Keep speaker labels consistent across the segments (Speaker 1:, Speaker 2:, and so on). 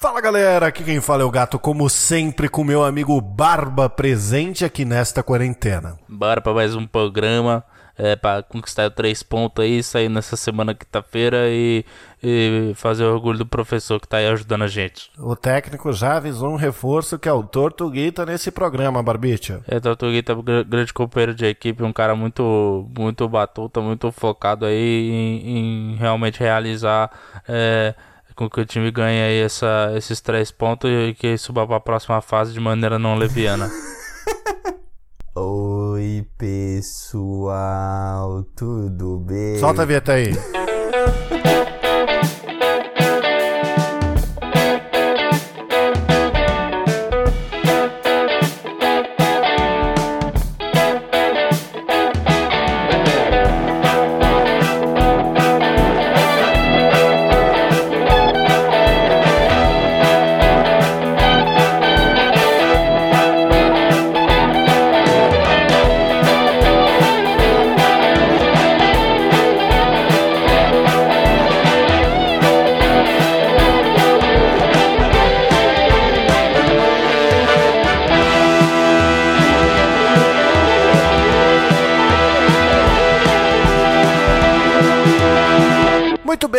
Speaker 1: Fala galera, aqui quem fala é o gato, como sempre, com meu amigo Barba presente aqui nesta quarentena.
Speaker 2: Bora para mais um programa é, para conquistar três pontos aí, sair nessa semana quinta-feira e, e, fazer o orgulho do professor que tá aí ajudando a gente.
Speaker 1: O técnico já avisou um reforço que é o Tortuguita nesse programa, Barbicha.
Speaker 2: É, Tortuguita, grande companheiro de equipe, um cara muito, muito batuta, muito focado aí em, em realmente realizar. É, com que o time ganhe aí essa, esses três pontos e que suba para a próxima fase de maneira não leviana.
Speaker 3: Oi, pessoal, tudo bem?
Speaker 1: Solta a vinheta aí.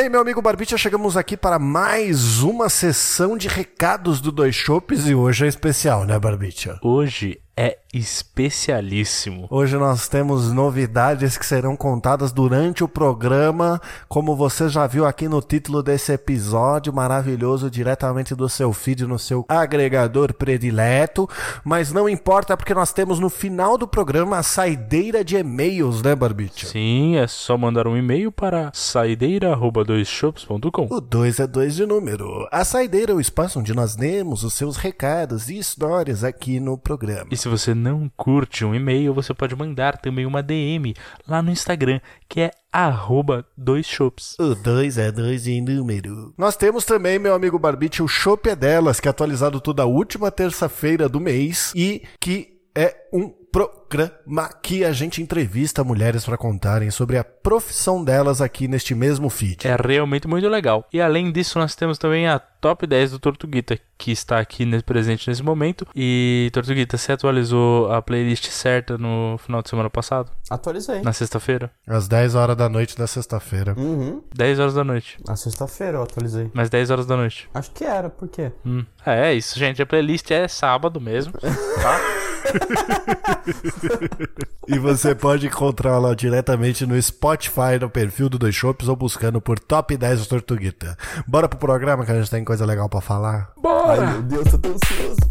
Speaker 1: Meu amigo Barbicha, chegamos aqui para mais uma sessão de recados do Dois Chopes e hoje é especial, né, Barbicha?
Speaker 2: Hoje é especialíssimo.
Speaker 1: Hoje nós temos novidades que serão contadas durante o programa, como você já viu aqui no título desse episódio maravilhoso, diretamente do seu feed, no seu agregador predileto. Mas não importa, porque nós temos no final do programa a saideira de e-mails, né, Barbite?
Speaker 2: Sim, é só mandar um e-mail para saideira.doisshops.com.
Speaker 1: O 2 é 2 de número. A saideira é o espaço onde nós lemos os seus recados e histórias aqui no programa.
Speaker 2: E se você não curte um e-mail, você pode mandar também uma DM lá no Instagram, que é arroba dois shops.
Speaker 1: O dois é dois em número. Nós temos também, meu amigo Barbite, o Shop é delas, que é atualizado toda última terça-feira do mês e que é um programa que a gente entrevista mulheres para contarem sobre a profissão delas aqui neste mesmo feed.
Speaker 2: É realmente muito legal. E além disso, nós temos também a top 10 do Tortuguita, que está aqui presente nesse momento. E Tortuguita, você atualizou a playlist certa no final de semana passado?
Speaker 3: Atualizei.
Speaker 2: Na sexta-feira?
Speaker 1: Às 10 horas da noite da sexta-feira.
Speaker 3: Uhum.
Speaker 2: 10 horas da noite.
Speaker 3: Na sexta-feira eu atualizei.
Speaker 2: Mas 10 horas da noite.
Speaker 3: Acho que era, por quê?
Speaker 2: Hum. É, é isso, gente. A playlist é sábado mesmo, tá?
Speaker 1: E você pode encontrá-la diretamente no Spotify, no perfil do Dois Shops ou buscando por Top 10 do Tortuguita. Bora pro programa que a gente tem coisa legal para falar?
Speaker 2: Bora!
Speaker 3: Ai, meu Deus, tô tão ansioso.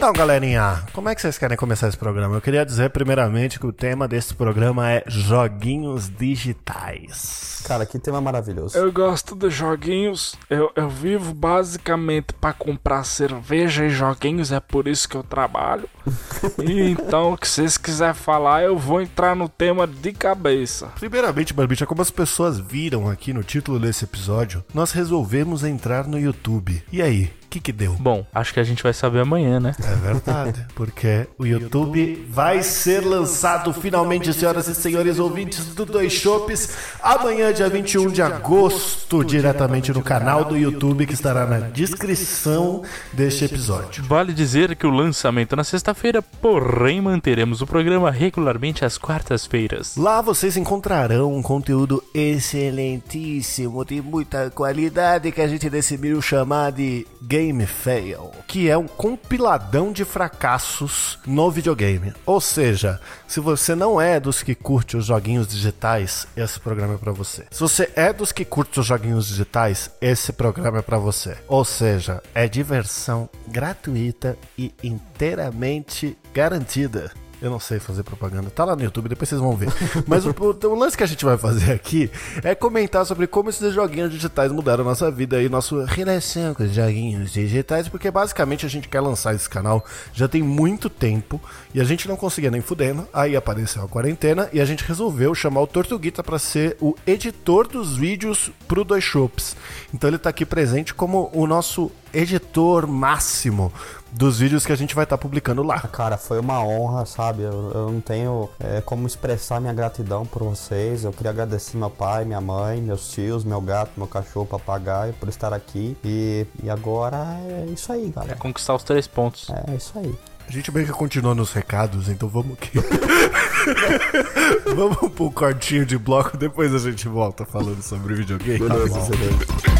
Speaker 1: Então, galerinha, como é que vocês querem começar esse programa? Eu queria dizer, primeiramente, que o tema desse programa é joguinhos digitais.
Speaker 3: Cara, que tema maravilhoso.
Speaker 4: Eu gosto de joguinhos. Eu, eu vivo basicamente para comprar cerveja e joguinhos, é por isso que eu trabalho. e então, o que vocês quiserem falar, eu vou entrar no tema de cabeça.
Speaker 1: Primeiramente, Barbicha, como as pessoas viram aqui no título desse episódio, nós resolvemos entrar no YouTube. E aí, que que deu?
Speaker 2: Bom, acho que a gente vai saber amanhã, né?
Speaker 1: É verdade, porque o YouTube vai ser lançado finalmente, senhoras e senhores ouvintes do Dois Chopes, amanhã, dia 21 de agosto, diretamente no canal do YouTube que estará na descrição deste episódio.
Speaker 2: Vale dizer que o lançamento é na sexta-feira, porém manteremos o programa regularmente às quartas-feiras.
Speaker 1: Lá vocês encontrarão um conteúdo excelentíssimo, de muita qualidade, que a gente decidiu chamar de Game Game Fail, que é um compiladão de fracassos no videogame. Ou seja, se você não é dos que curte os joguinhos digitais, esse programa é para você. Se você é dos que curte os joguinhos digitais, esse programa é para você. Ou seja, é diversão gratuita e inteiramente garantida. Eu não sei fazer propaganda. Tá lá no YouTube, depois vocês vão ver. Mas o, o, o, lance que a gente vai fazer aqui é comentar sobre como esses joguinhos digitais mudaram nossa vida e nossa relação com os joguinhos digitais, porque basicamente a gente quer lançar esse canal já tem muito tempo e a gente não conseguia nem fudendo. Aí apareceu a quarentena e a gente resolveu chamar o Tortuguita para ser o editor dos vídeos pro Dois Shops. Então ele tá aqui presente como o nosso editor máximo dos vídeos que a gente vai estar publicando lá.
Speaker 3: Cara, foi uma honra, sabe? Eu, eu não tenho é, como expressar minha gratidão por vocês. Eu queria agradecer meu pai, minha mãe, meus tios, meu gato, meu cachorro, papagaio por estar aqui. E, e agora é isso aí,
Speaker 2: É
Speaker 3: galera.
Speaker 2: conquistar os três pontos.
Speaker 3: É isso aí.
Speaker 1: A gente meio que continua nos recados, então vamos aqui. vamos pro cortinho de bloco, depois a gente volta falando sobre videogame.
Speaker 3: Beleza,
Speaker 1: Tá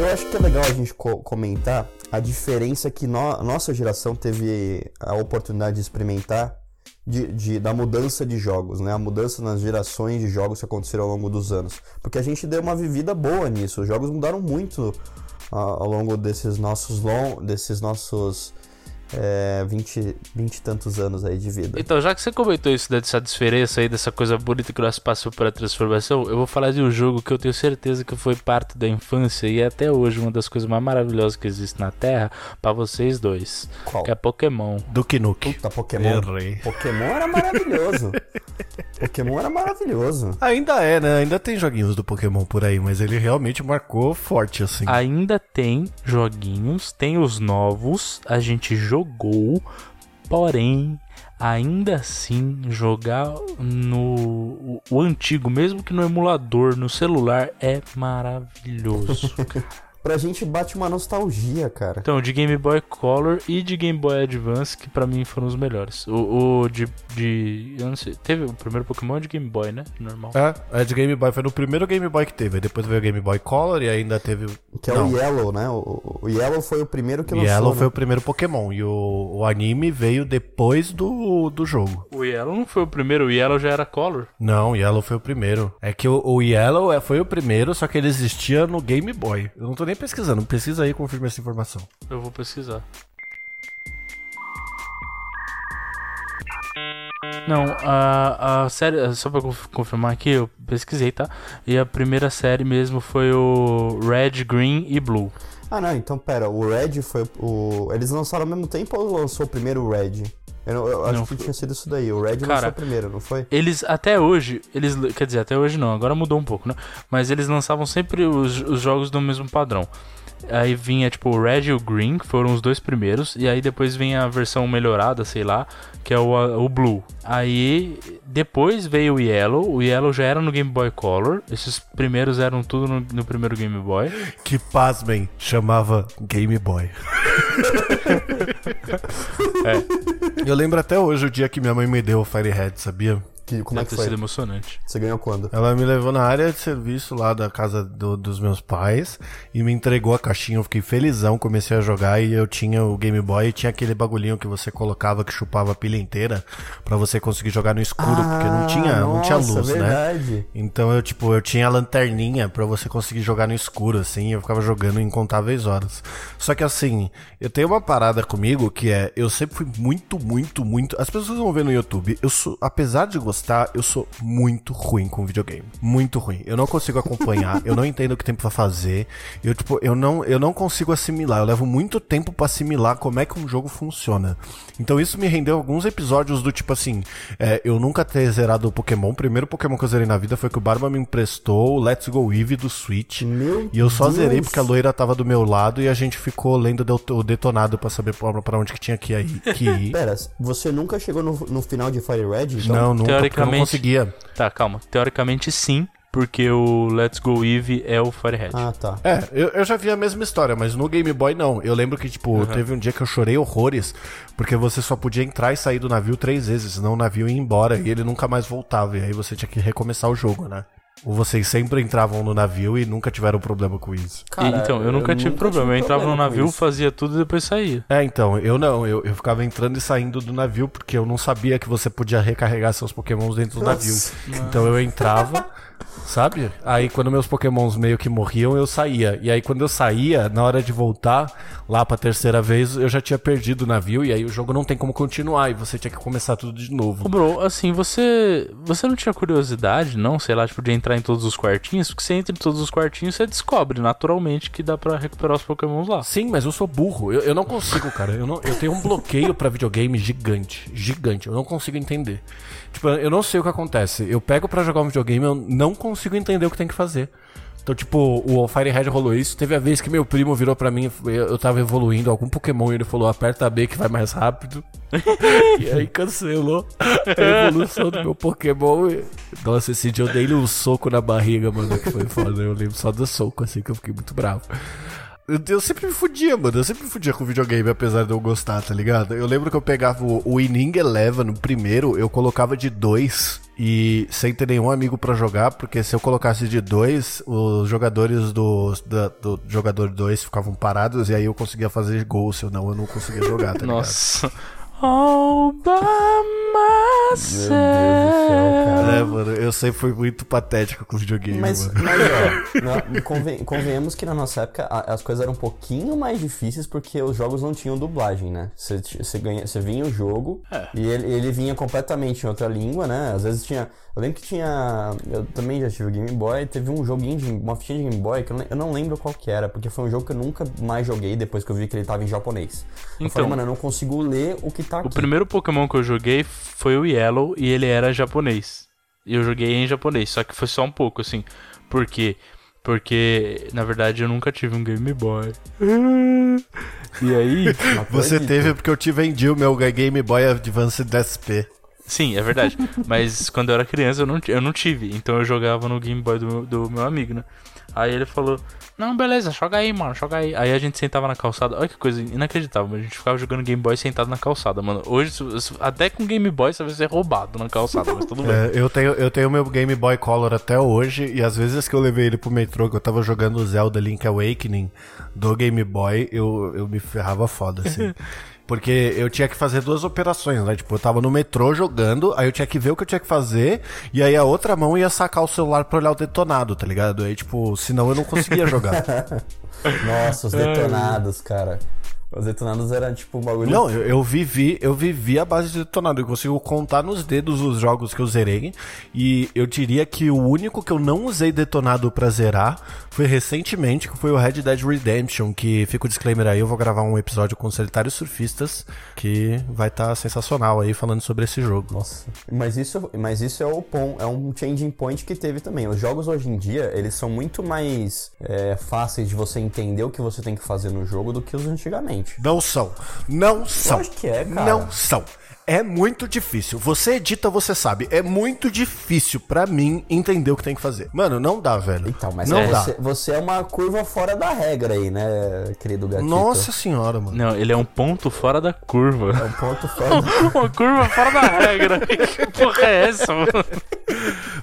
Speaker 3: Eu acho que é legal a gente co- comentar a diferença que no- nossa geração teve a oportunidade de experimentar de, de- da mudança de jogos, né? A mudança nas gerações de jogos que aconteceram ao longo dos anos. Porque a gente deu uma vivida boa nisso. Os jogos mudaram muito ao longo desses nossos long, desses nossos é, 20, 20 e tantos anos aí de vida.
Speaker 2: Então, já que você comentou isso dessa diferença aí, dessa coisa bonita que nós passamos pela transformação, eu vou falar de um jogo que eu tenho certeza que foi parte da infância e é até hoje uma das coisas mais maravilhosas que existe na Terra pra vocês dois,
Speaker 3: Qual?
Speaker 2: que é Pokémon.
Speaker 1: Duke Nuke.
Speaker 3: Puta, Pokémon.
Speaker 1: Errei.
Speaker 3: Pokémon era maravilhoso. Pokémon era maravilhoso.
Speaker 1: Ainda é, né? Ainda tem joguinhos do Pokémon por aí, mas ele realmente marcou forte, assim.
Speaker 2: Ainda tem joguinhos, tem os novos, a gente jogou, porém, ainda assim, jogar no o, o antigo, mesmo que no emulador, no celular, é maravilhoso.
Speaker 3: Pra gente bate uma nostalgia, cara.
Speaker 2: Então, de Game Boy Color e de Game Boy Advance, que pra mim foram os melhores. O, o de, de. Eu não sei. Teve o primeiro Pokémon é de Game Boy, né? Normal.
Speaker 1: É, é de Game Boy, foi no primeiro Game Boy que teve. Aí depois veio o Game Boy Color e ainda teve. o-
Speaker 3: Que é
Speaker 1: Não.
Speaker 3: o Yellow, né? O, o Yellow foi o primeiro que lançou.
Speaker 1: Yellow
Speaker 3: né?
Speaker 1: foi o primeiro Pokémon. E o, o anime veio depois do, do jogo.
Speaker 2: O Yellow não foi o primeiro, o Yellow já era Color.
Speaker 1: Não, o Yellow foi o primeiro. É que o, o Yellow é, foi o primeiro, só que ele existia no Game Boy. Eu não tô nem pesquisando, pesquisa aí e confirma essa informação.
Speaker 2: Eu vou pesquisar. Não, a, a série, só pra conf- confirmar aqui, eu pesquisei, tá? E a primeira série mesmo foi o Red, Green e Blue.
Speaker 3: Ah, não, então pera, o Red foi o. Eles lançaram ao mesmo tempo ou lançou primeiro o Red? Eu, não- eu acho
Speaker 2: Não,
Speaker 3: que
Speaker 2: foi-
Speaker 3: tinha sido isso daí. O Red
Speaker 2: Cara,
Speaker 3: lançou primeiro, não foi?
Speaker 2: Eles, até hoje, eles, quer dizer, até hoje não, agora mudou um pouco, né? Mas eles lançavam sempre os, os jogos do mesmo padrão. Aí vinha, tipo, o Red e o Green, que foram os dois primeiros. E aí depois vem a versão melhorada, sei lá, que é o, o Blue. Aí depois veio o Yellow. O Yellow já era no Game Boy Color. Esses primeiros eram tudo no, no primeiro Game Boy.
Speaker 1: Que, pasmem, chamava Game Boy.
Speaker 2: É.
Speaker 1: Eu lembro até hoje o dia que minha mãe me deu o Firehead, sabia?
Speaker 3: Que, como é
Speaker 2: Deve
Speaker 3: que
Speaker 2: ter sido
Speaker 3: foi?
Speaker 2: emocionante.
Speaker 3: Você ganhou quando?
Speaker 1: Ela me levou na área de serviço lá da casa do- dos meus pais e me entregou a caixinha. Eu fiquei felizão, comecei a jogar e eu tinha o Game Boy e tinha aquele bagulhinho que você colocava que chupava a pilha inteira pra você conseguir jogar no escuro, porque não tinha, não tinha
Speaker 3: Ah, nossa,
Speaker 1: luz, né?
Speaker 3: verdade.
Speaker 1: Então eu, tipo, eu tinha a lanterninha pra você conseguir jogar no escuro, assim, e eu ficava jogando incontáveis horas. Só que assim, eu tenho uma parada comigo que é, eu sempre fui muito, muito, muito. As pessoas vão ver no YouTube, eu sou, apesar de gostar, eu sou muito ruim com videogame. Muito ruim. Eu não consigo acompanhar, eu não entendo o que tem pra fazer. Eu, tipo, eu não, eu não consigo assimilar. Eu levo muito tempo pra assimilar como é que um jogo funciona. Então isso me rendeu alguns episódios do tipo assim, é, eu nunca ter zerado o Pokémon. O primeiro Pokémon que eu zerei na vida foi que o Barba me emprestou o Let's Go Eevee do Switch.
Speaker 3: Meu
Speaker 1: E eu só
Speaker 3: Deus.
Speaker 1: zerei porque a loira tava do meu lado e a gente ficou lendo o detonado pra saber pra pra onde que tinha que ir. Que ir.
Speaker 3: Pera, você nunca chegou no, no final de Fire Red? Então?
Speaker 1: não, nunca, porque eu não
Speaker 2: teoricamente-
Speaker 1: conseguia.
Speaker 2: Tá, calma. Teoricamente sim, porque o Let's Go Eevee é o Firehead.
Speaker 3: Ah, tá.
Speaker 1: É, eu, eu já vi a mesma história, mas no Game Boy não. Eu lembro que, tipo, teve um dia que eu chorei horrores, porque você só podia entrar e sair do navio três vezes, senão o navio ia embora e ele nunca mais voltava. E aí você tinha que recomeçar o jogo, né? Ou vocês sempre entravam no navio e nunca tiveram problema com isso?
Speaker 3: Cara,
Speaker 2: então, eu nunca tive problema. Eu entrava no
Speaker 3: problema com
Speaker 2: navio, fazia tudo e depois saía.
Speaker 1: É, então, eu não, eu, eu ficava entrando e saindo do navio porque eu não sabia que você podia recarregar seus pokémons dentro do navio. Então eu entrava, sabe? Aí quando meus pokémons meio que morriam, eu saía. E aí quando eu saía, na hora de voltar lá pra terceira vez, eu já tinha perdido o navio e aí o jogo não tem como continuar e você tinha que começar tudo de
Speaker 2: Ô,
Speaker 1: novo.
Speaker 2: bro, assim, você. Você não tinha curiosidade, não? Sei lá, tipo, de entrar em todos os quartinhos? Porque você entra em todos os quartinhos, você descobre naturalmente que dá pra recuperar os pokémons lá.
Speaker 1: Sim, mas eu sou burro. Eu, eu não consigo, cara. Eu, não, eu tenho um bloqueio pra videogame gigante. Gigante. Eu não consigo entender. Tipo, eu não sei o que acontece. Eu pego pra jogar um videogame, eu não consigo entender o que tem que fazer. Então, tipo, o Fire Red rolou isso. Teve a vez que meu primo virou pra mim, eu tava evoluindo algum Pokémon e ele falou: aperta B que vai mais rápido. e aí cancelou a evolução do meu Pokémon. E... Nossa, esse dia eu dei-lhe um soco na barriga, mano, que foi foda. Eu lembro só do soco, assim, que eu fiquei muito bravo. Eu, sempre me fudia, mano. Eu sempre me fudia com videogame, apesar de eu gostar, tá ligado? Eu lembro que eu pegava o, o Inning Eleven, no primeiro, eu colocava de dois e sem ter nenhum amigo pra jogar, porque se eu colocasse de dois, os jogadores do, do jogador 2 ficavam parados e aí eu conseguia fazer gol, se eu não, conseguia jogar, tá ligado?
Speaker 2: Nossa. By
Speaker 3: Meu Deus do céu, cara.
Speaker 1: É, mano, eu sempre fui muito patético com videogame,
Speaker 3: Mas,
Speaker 1: mano.
Speaker 3: mas ó, na- conven- convenhamos que na nossa época a- as coisas eram um pouquinho mais difíceis porque os jogos não tinham dublagem, né? Você, vinha o jogo e ele, ele vinha completamente em outra língua, né? Às vezes tinha. Eu lembro que tinha. Eu também já tive o Game Boy, teve um joguinho de. uma fitinha de Game Boy que eu não, eu não lembro qual que era, porque foi um jogo que eu nunca mais joguei depois que eu vi que ele tava em japonês. eu
Speaker 2: Então.
Speaker 3: falei, mano, eu não consigo ler o que tá aqui.
Speaker 2: O primeiro Pokémon que eu joguei foi o Yellow e ele era japonês. E eu joguei em japonês, só que foi só um pouco, assim. Por quê? Porque, na verdade, eu nunca tive um Game Boy. E aí.
Speaker 1: Você teve porque eu te vendi o meu Game Boy Advance SP.
Speaker 2: Sim, é verdade. Mas quando eu era criança eu não, eu não tive. Então eu jogava no Game Boy do, do meu amigo, né? Aí ele falou: Não, beleza, joga aí, mano, joga aí. Aí a gente sentava na calçada. Olha que coisa inacreditável, mas a gente ficava jogando Game Boy sentado na calçada, mano. Hoje, até com Game Boy você vai ser roubado na calçada, mas tudo bem.
Speaker 1: É, eu tenho eu tenho meu Game Boy Color até hoje e às vezes que eu levei ele pro metrô, que eu tava jogando o Zelda Link Awakening do Game Boy, eu, eu me ferrava foda, assim. Porque eu tinha que fazer duas operações, né? Tipo, eu tava no metrô jogando, aí eu tinha que ver o que eu tinha que fazer, e aí a outra mão ia sacar o celular pra olhar o detonado, tá ligado? Aí, tipo, senão eu não conseguia jogar.
Speaker 3: Nossa, os detonados, cara. Os detonados eram tipo um bagulho.
Speaker 1: Não, eu, eu vivi, eu vivi a base de detonado. Eu consigo contar nos dedos os jogos que eu zerei. E eu diria que o único que eu não usei detonado pra zerar foi recentemente, que foi o Red Dead Redemption. Que fica o disclaimer aí, eu vou gravar um episódio com Solitários Surfistas, que vai estar sensacional aí falando sobre esse jogo.
Speaker 3: Nossa. Mas isso, mas isso é o pon, é um changing point que teve também. Os jogos hoje em dia, eles são muito mais é, fáceis de você entender o que você tem que fazer no jogo do que os antigamente.
Speaker 1: Não são. Não são.
Speaker 3: Lógico que é, cara.
Speaker 1: Não são. É muito difícil. Você edita, você sabe. É muito difícil pra mim entender o que tem que fazer. Mano, não dá, velho.
Speaker 3: Então, mas
Speaker 1: não
Speaker 3: é,
Speaker 1: dá.
Speaker 3: você, você é uma curva fora da regra aí, né, querido gatito?
Speaker 1: Nossa senhora, mano.
Speaker 2: Não, ele é um ponto fora da curva.
Speaker 3: É um ponto fora.
Speaker 2: Uma curva fora da regra. que porra é essa, mano?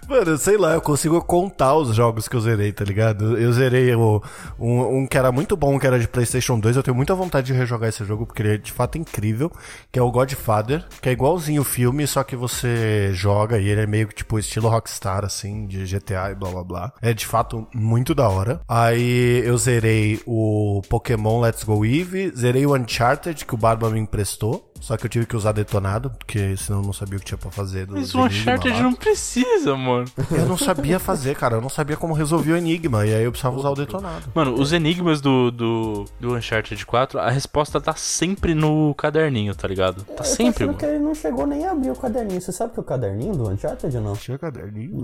Speaker 1: Mano, sei lá, eu consigo contar os jogos que eu zerei, tá ligado? Eu zerei o, um, um que era muito bom, que era de PlayStation 2. Eu tenho muita vontade de rejogar esse jogo, porque ele é de fato incrível. Que é o Godfather, que é igualzinho o filme, só que você joga e ele é meio que tipo estilo Rockstar, assim, de GTA e blá blá blá. É de fato muito da hora. Aí eu zerei o Pokémon Let's Go Eevee, zerei o Uncharted, que o Barba me emprestou. Só que eu tive que usar detonado, porque senão eu não sabia o que tinha pra fazer. Do
Speaker 2: Mas
Speaker 1: do
Speaker 2: o Uncharted não precisa, mano.
Speaker 1: Eu não sabia fazer, cara. Eu não sabia como resolver o enigma. E aí eu precisava usar o detonado.
Speaker 2: Mano, os enigmas do, do, do Uncharted 4, a resposta tá sempre no caderninho, tá ligado? Tá
Speaker 3: Eu tô
Speaker 2: sempre,
Speaker 3: achando
Speaker 2: mano.
Speaker 3: que ele não chegou nem a abrir o caderninho. Você sabe que é o caderninho do Uncharted ou não?
Speaker 1: Tinha caderninho?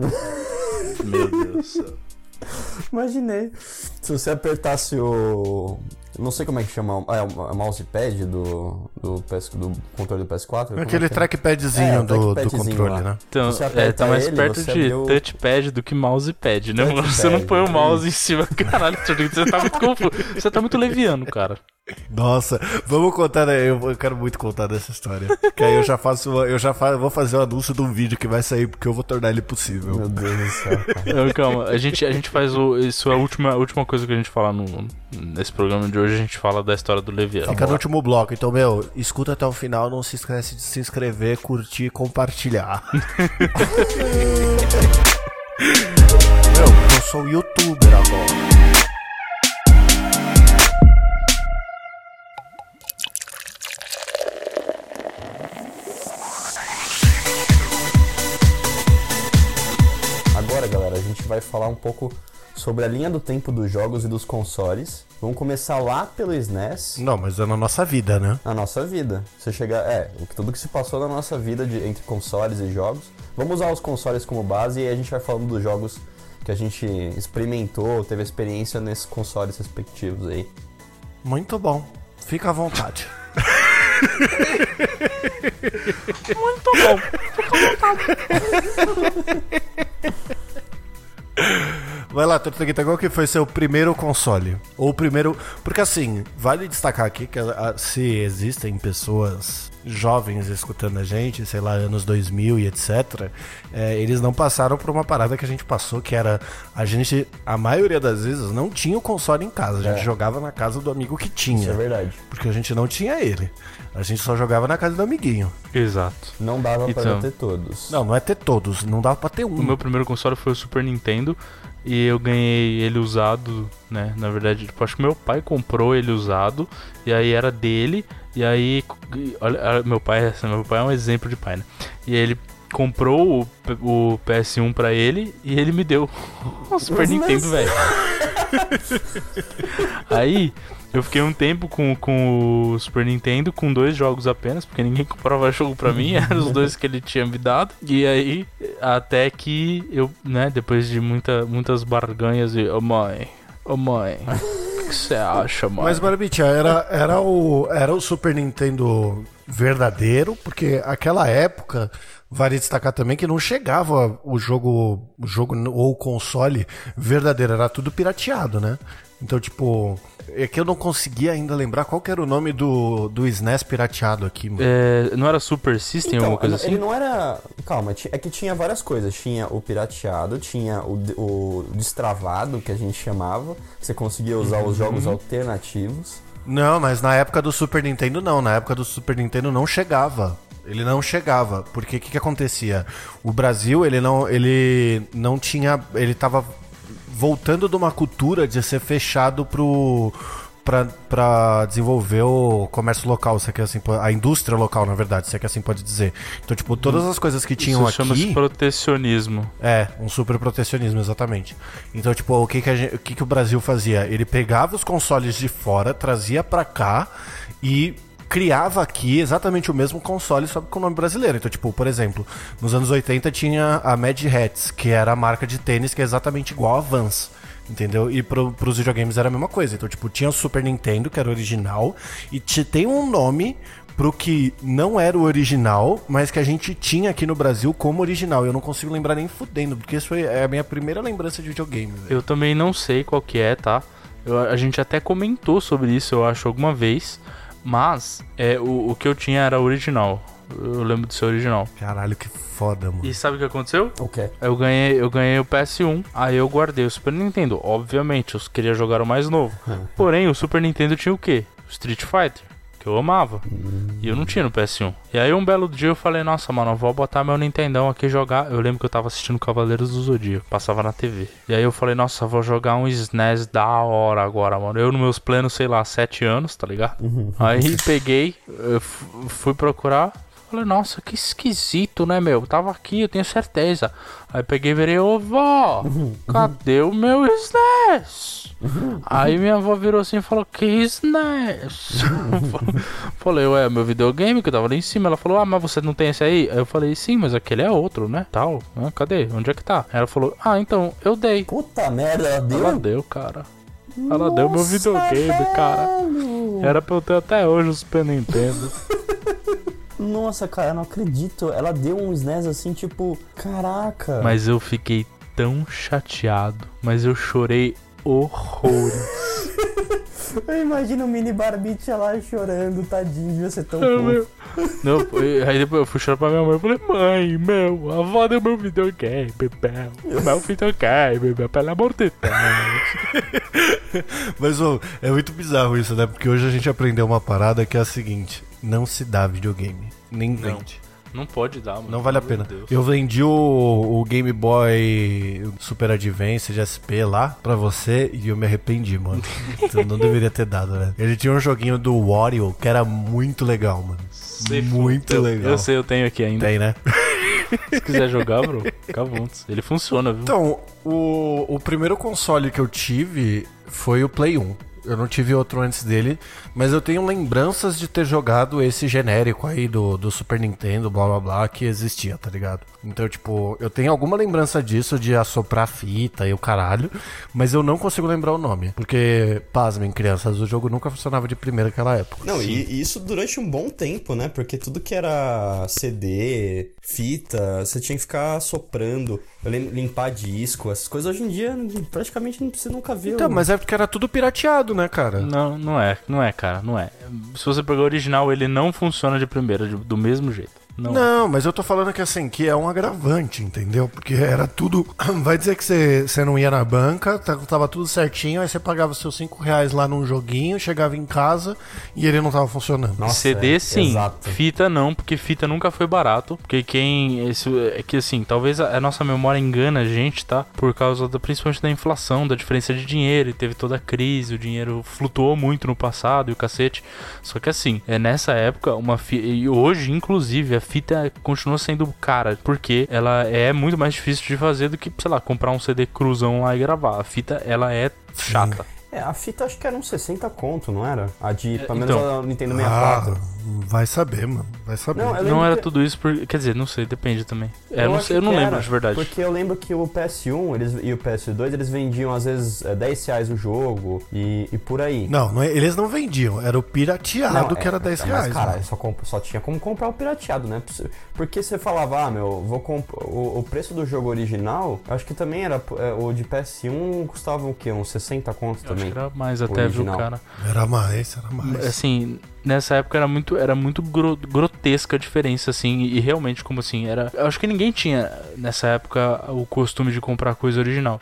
Speaker 2: Meu Deus do céu.
Speaker 3: Imaginei. Se você apertasse o, Não sei como é que chama. É o mousepad do, do, PS, do controle do PS4? Como
Speaker 1: Aquele
Speaker 3: é é?
Speaker 1: trackpadzinho
Speaker 3: É,
Speaker 1: do, do controle,
Speaker 3: lá.
Speaker 1: né?
Speaker 2: Então,
Speaker 3: Você
Speaker 2: é,
Speaker 3: aperta
Speaker 2: tá mais
Speaker 3: ele,
Speaker 2: perto de
Speaker 3: abriu-
Speaker 2: touchpad do que mousepad, né? mano?
Speaker 3: Touchpad,
Speaker 2: Você não põe o
Speaker 3: é
Speaker 2: mouse em cima. Caralho, você tá muito confuso. Você tá muito leviano, cara.
Speaker 1: Nossa, vamos contar, né? Eu, quero muito contar dessa história. Que aí eu já faço, uma- eu já fa- vou fazer o anúncio de um vídeo que vai sair porque eu vou tornar ele possível.
Speaker 3: Meu Deus do céu, cara.
Speaker 2: Não, calma, a gente, a gente faz o. Isso é a última, a última coisa que a gente fala no, nesse programa de hoje. A gente fala da história do Leviano.
Speaker 1: Fica no último bloco, então, meu, escuta até o final, não se esquece de se inscrever, curtir e compartilhar. meu, eu sou youtuber agora.
Speaker 3: Agora, galera, a gente vai falar um pouco sobre a linha do tempo dos jogos e dos consoles. Vamos começar lá pelo SNES,
Speaker 1: Não, mas é na nossa vida, né?
Speaker 3: na nossa vida. Você chegar, é, o que- tudo que se passou na nossa vida de, entre consoles e jogos. Vamos usar os consoles como base e aí a gente vai falando dos jogos que a gente experimentou, teve experiência nesses consoles respectivos aí.
Speaker 1: Muito bom. Fica à vontade.
Speaker 2: Muito bom.
Speaker 1: Vai lá, Tortuguita, qual que foi seu primeiro console? Ou o primeiro... Porque assim, vale destacar aqui que ah, se existem pessoas jovens escutando a gente, sei lá, anos 2000 e etc, é, eles não passaram por uma parada que a gente passou, que era... A gente, a maioria das vezes, não tinha o console em casa. A gente
Speaker 3: É.
Speaker 1: jogava na casa do amigo que
Speaker 3: Isso
Speaker 1: tinha.
Speaker 3: é verdade.
Speaker 1: Porque a gente não tinha ele. A gente só jogava na casa do amiguinho.
Speaker 2: Exato.
Speaker 3: Não dava pra
Speaker 2: Então.
Speaker 3: ter todos.
Speaker 1: Não, não é ter todos. Não dava pra ter um.
Speaker 2: O meu primeiro console foi o Super Nintendo e eu ganhei ele usado, né? Na verdade, tipo, acho que meu pai comprou ele usado e aí era dele. E aí, olha, meu pai, meu pai é um exemplo de pai, né? E ele comprou o, o PS1 pra ele e ele me deu o Super Nintendo, velho. Aí eu fiquei um tempo com, com o Super Nintendo, com dois jogos apenas, porque ninguém comprava jogo pra mim, eram os dois que ele tinha me dado. E aí, até que eu, né, depois de muita, muitas barganhas e, ô mãe, ô mãe, o que você acha, mãe?
Speaker 1: Mas, Barbicha, era, era, o, era o Super Nintendo verdadeiro, porque aquela época, vale destacar também que não chegava o jogo, o jogo ou o console verdadeiro, era tudo pirateado, né? Então, tipo, é que eu não conseguia ainda lembrar qual que era o nome do, do SNES pirateado aqui, mano.
Speaker 2: É, não era Super System, alguma coisa
Speaker 3: ele
Speaker 2: assim?
Speaker 3: não era. Calma, é que tinha várias coisas. Tinha o pirateado, tinha o, o destravado, que a gente chamava, que você conseguia usar os
Speaker 2: Uhum.
Speaker 3: jogos alternativos.
Speaker 1: Não, mas na época do Super Nintendo não. Na época do Super Nintendo não chegava. Ele não chegava, porque o que, que acontecia? O Brasil, ele não, ele não tinha, ele tava voltando de uma cultura de ser fechado pro pra, pra desenvolver o comércio local, se é que assim, po- a indústria local, na verdade, se é que assim pode dizer. Então, tipo, todas as coisas que tinham
Speaker 2: Isso chama-se
Speaker 1: aqui,
Speaker 2: protecionismo.
Speaker 1: é, um super protecionismo, exatamente. Então, tipo, o que que, gente- o que que o Brasil fazia? Ele pegava os consoles de fora, trazia pra cá e criava aqui exatamente o mesmo console, só que com o nome brasileiro. Então, tipo, por exemplo, nos anos 80 tinha a Mad Hats, que era a marca de tênis que é exatamente igual a Vans. Entendeu? E pro, pros videogames era a mesma coisa. Então, tipo, tinha o Super Nintendo, que era original, e te- tem um nome pro que não era o original, mas que a gente tinha aqui no Brasil como original. Eu não consigo lembrar nem fudendo, porque isso foi é a minha primeira lembrança de videogame. velho.
Speaker 2: Eu também não sei qual que é, tá? Eu- a gente até comentou sobre isso, eu acho, alguma vez. Mas é, o, o que eu tinha era original. Eu lembro de ser original.
Speaker 1: Caralho, que foda, mano.
Speaker 2: E sabe o que aconteceu?
Speaker 3: O quê?
Speaker 2: Eu ganhei, eu ganhei o PS1, aí eu guardei o Super Nintendo. Obviamente, eu queria jogar o mais novo. Porém, o Super Nintendo tinha o quê? O Street Fighter, que eu amava. E eu não tinha no PS1. E aí um belo dia eu falei, nossa, mano, eu vou botar meu Nintendão aqui e jogar. Eu lembro que eu tava assistindo Cavaleiros do Zodíaco, passava na TV. E aí eu falei, nossa, vou jogar um SNES da hora agora, mano. Eu nos meus plenos, sei lá, 7 anos, tá ligado? Aí peguei, fui procurar. Falei, nossa, que esquisito, né, meu? Tava aqui, eu tenho certeza. Aí peguei e virei, ô vó, cadê o meu SNES? Aí minha avó virou assim e falou, que SNES? falei, ué, meu videogame que tava ali em cima. Ela falou, ah, mas você não tem esse aí? Aí eu falei, sim, mas aquele é outro, né? Tal. Ah, cadê? Onde é que tá? Ela falou, ah, então, eu dei.
Speaker 3: Puta merda, ela deu?
Speaker 2: Ela deu, cara.
Speaker 4: Ela deu meu videogame, cara. Era pra eu ter até hoje o Super Nintendo.
Speaker 3: Nossa, cara, eu não acredito. Ela deu um SNES assim, tipo, caraca.
Speaker 2: Mas eu fiquei tão chateado, mas eu chorei horrores.
Speaker 3: Eu imagino o mini Barbicha lá chorando, tadinho, devia ser tão fofo.
Speaker 2: Não, eu- aí depois eu fui chorar pra minha mãe. Eu falei, mãe, meu, a avó deu meu videogame, meu. Meu videogame, meu, pelo amor de Deus.
Speaker 1: Mas, ô, é muito bizarro isso, né? Porque hoje a gente aprendeu uma parada que é a seguinte: não se dá videogame. Nem
Speaker 2: Não.
Speaker 1: vende.
Speaker 2: Não pode dar, mano.
Speaker 1: Não vale a pena.
Speaker 2: Deus.
Speaker 1: Eu vendi o, o Game Boy Super Advance de SP lá pra você e eu me arrependi, mano. Então não deveria ter dado, né? Ele tinha um joguinho do Wario que era muito legal, mano.
Speaker 2: Se
Speaker 1: muito
Speaker 2: for-
Speaker 1: legal.
Speaker 2: Eu sei, eu tenho aqui ainda.
Speaker 1: Tem, né?
Speaker 2: Se quiser jogar, bro, vontade. Ele funciona, viu?
Speaker 1: Então, o, o primeiro console que eu tive foi o Play 1. Eu não tive outro antes dele, mas eu tenho lembranças de ter jogado esse genérico aí do, do Super Nintendo, blá blá blá, que existia, tá ligado? Então, tipo, eu tenho alguma lembrança disso, de assoprar fita e o caralho, mas eu não consigo lembrar o nome. Porque, pasmem, crianças, o jogo nunca funcionava de primeira naquela época.
Speaker 3: Não, e, e isso durante um bom tempo, né? Porque tudo que era CD, fita, você tinha que ficar soprando, limpar disco, essas coisas hoje em dia praticamente você nunca viu.
Speaker 1: Então, mas é porque era tudo pirateado, né, cara?
Speaker 2: Não, não é, não é, cara, não é. Se você pegar o original, ele não funciona de primeira, do mesmo jeito. Não.
Speaker 1: Não, mas eu tô falando que assim, que é um agravante, entendeu? Porque era tudo. Vai dizer que você, você não ia na banca, tá- tava tudo certinho, aí você pagava seus 5 reais lá num joguinho, chegava em casa e ele não tava funcionando.
Speaker 3: Nossa,
Speaker 2: CD
Speaker 3: é,
Speaker 2: sim,
Speaker 3: exato.
Speaker 2: fita não, porque fita nunca foi barato. Porque quem. Esse, é que assim, talvez a, a nossa memória engana a gente, tá? Por causa da, principalmente da inflação, da diferença de dinheiro, e teve toda a crise, o dinheiro flutuou muito no passado e o cacete. Só que assim, é nessa época, uma fi- e hoje, inclusive, a fita continua sendo cara, porque ela é muito mais difícil de fazer do que, sei lá, comprar um CD cruzão lá e gravar. A fita, ela é chata.
Speaker 3: É, a fita acho que era uns 60 conto, não era? A de, pelo menos
Speaker 2: então.
Speaker 3: a Nintendo 64.
Speaker 1: Ah, vai saber, mano. Vai saber.
Speaker 3: Não,
Speaker 2: Não era
Speaker 3: que-
Speaker 2: tudo isso, por, quer dizer, não sei, depende também. É, eu não, sei, eu não
Speaker 3: que
Speaker 2: lembro
Speaker 3: era,
Speaker 2: de verdade.
Speaker 3: Porque eu lembro que o PS1 eles, e o PS2 eles vendiam às vezes é, 10 reais o jogo e, e por aí.
Speaker 1: Não, não é- eles não vendiam, era o pirateado
Speaker 3: Não,
Speaker 1: que
Speaker 3: é,
Speaker 1: era 10
Speaker 3: mas,
Speaker 1: reais.
Speaker 3: cara,
Speaker 1: mano.
Speaker 3: só, comp- só tinha como comprar o pirateado, né? Porque você falava, ah, meu, vou comp o, o preço do jogo original, acho que também era. é, o de PS1 custava o quê? Uns 60 contos também.
Speaker 2: que era mais até, viu, cara?
Speaker 1: Era mais, era mais.
Speaker 2: Assim, nessa época era muito, era muito gro- grotesca a diferença, assim, e realmente, como assim, era. Eu acho que ninguém tinha nessa época o costume de comprar coisa original.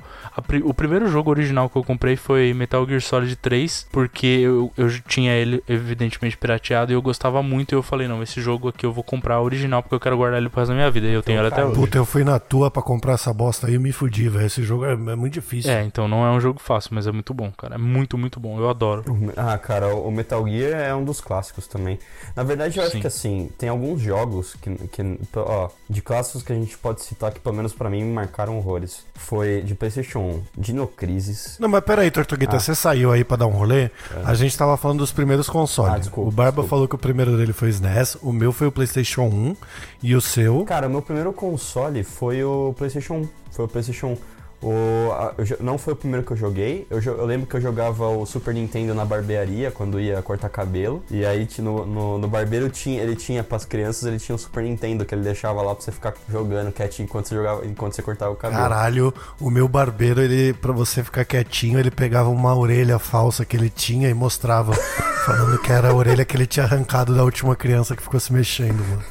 Speaker 2: Pri- o primeiro jogo original que eu comprei foi Metal Gear Solid 3, porque eu, eu tinha ele, evidentemente, pirateado e eu gostava muito. E eu falei, não, esse jogo aqui eu vou comprar original porque eu quero guardar ele pro resto da minha vida. E eu tenho ele até
Speaker 3: cara,
Speaker 2: hoje.
Speaker 1: Puta, eu fui na tua pra comprar essa bosta aí e me fudi, velho. Esse jogo é, é muito difícil.
Speaker 2: É, então não é um jogo fácil, mas é muito bom, cara. É muito, muito bom. Eu adoro.
Speaker 3: Ah, cara, o Metal Gear é um dos clássicos também. Na verdade, eu acho
Speaker 2: Sim.
Speaker 3: que assim, tem alguns jogos que, que ó, de clássicos que a gente pode citar que, pelo menos pra mim, me marcaram horrores. Foi de PlayStation 1, Dino Crisis.
Speaker 1: Não, mas peraí, Tortuguita,
Speaker 3: Ah.
Speaker 1: você saiu aí pra dar um rolê? A gente tava falando dos primeiros consoles.
Speaker 3: Ah, desculpa,
Speaker 1: o Barba
Speaker 3: desculpa.
Speaker 1: falou que o primeiro dele foi o SNES, o meu foi o PlayStation 1 e o seu.
Speaker 3: Cara, meu primeiro console foi o PlayStation 1. Foi o PlayStation 1. O, a- eu não foi o primeiro que eu joguei. Eu, eu lembro que eu jogava o Super Nintendo na barbearia quando ia cortar cabelo. E aí no, no, no barbeiro tinha, ele tinha pras crianças, ele tinha o Super Nintendo que ele deixava lá pra você ficar jogando quietinho enquanto você jogava, enquanto você cortava o cabelo.
Speaker 1: Caralho, o meu barbeiro, ele, pra você ficar quietinho, ele pegava uma orelha falsa que ele tinha e mostrava, falando que era a orelha que ele tinha arrancado da última criança que ficou se mexendo, mano.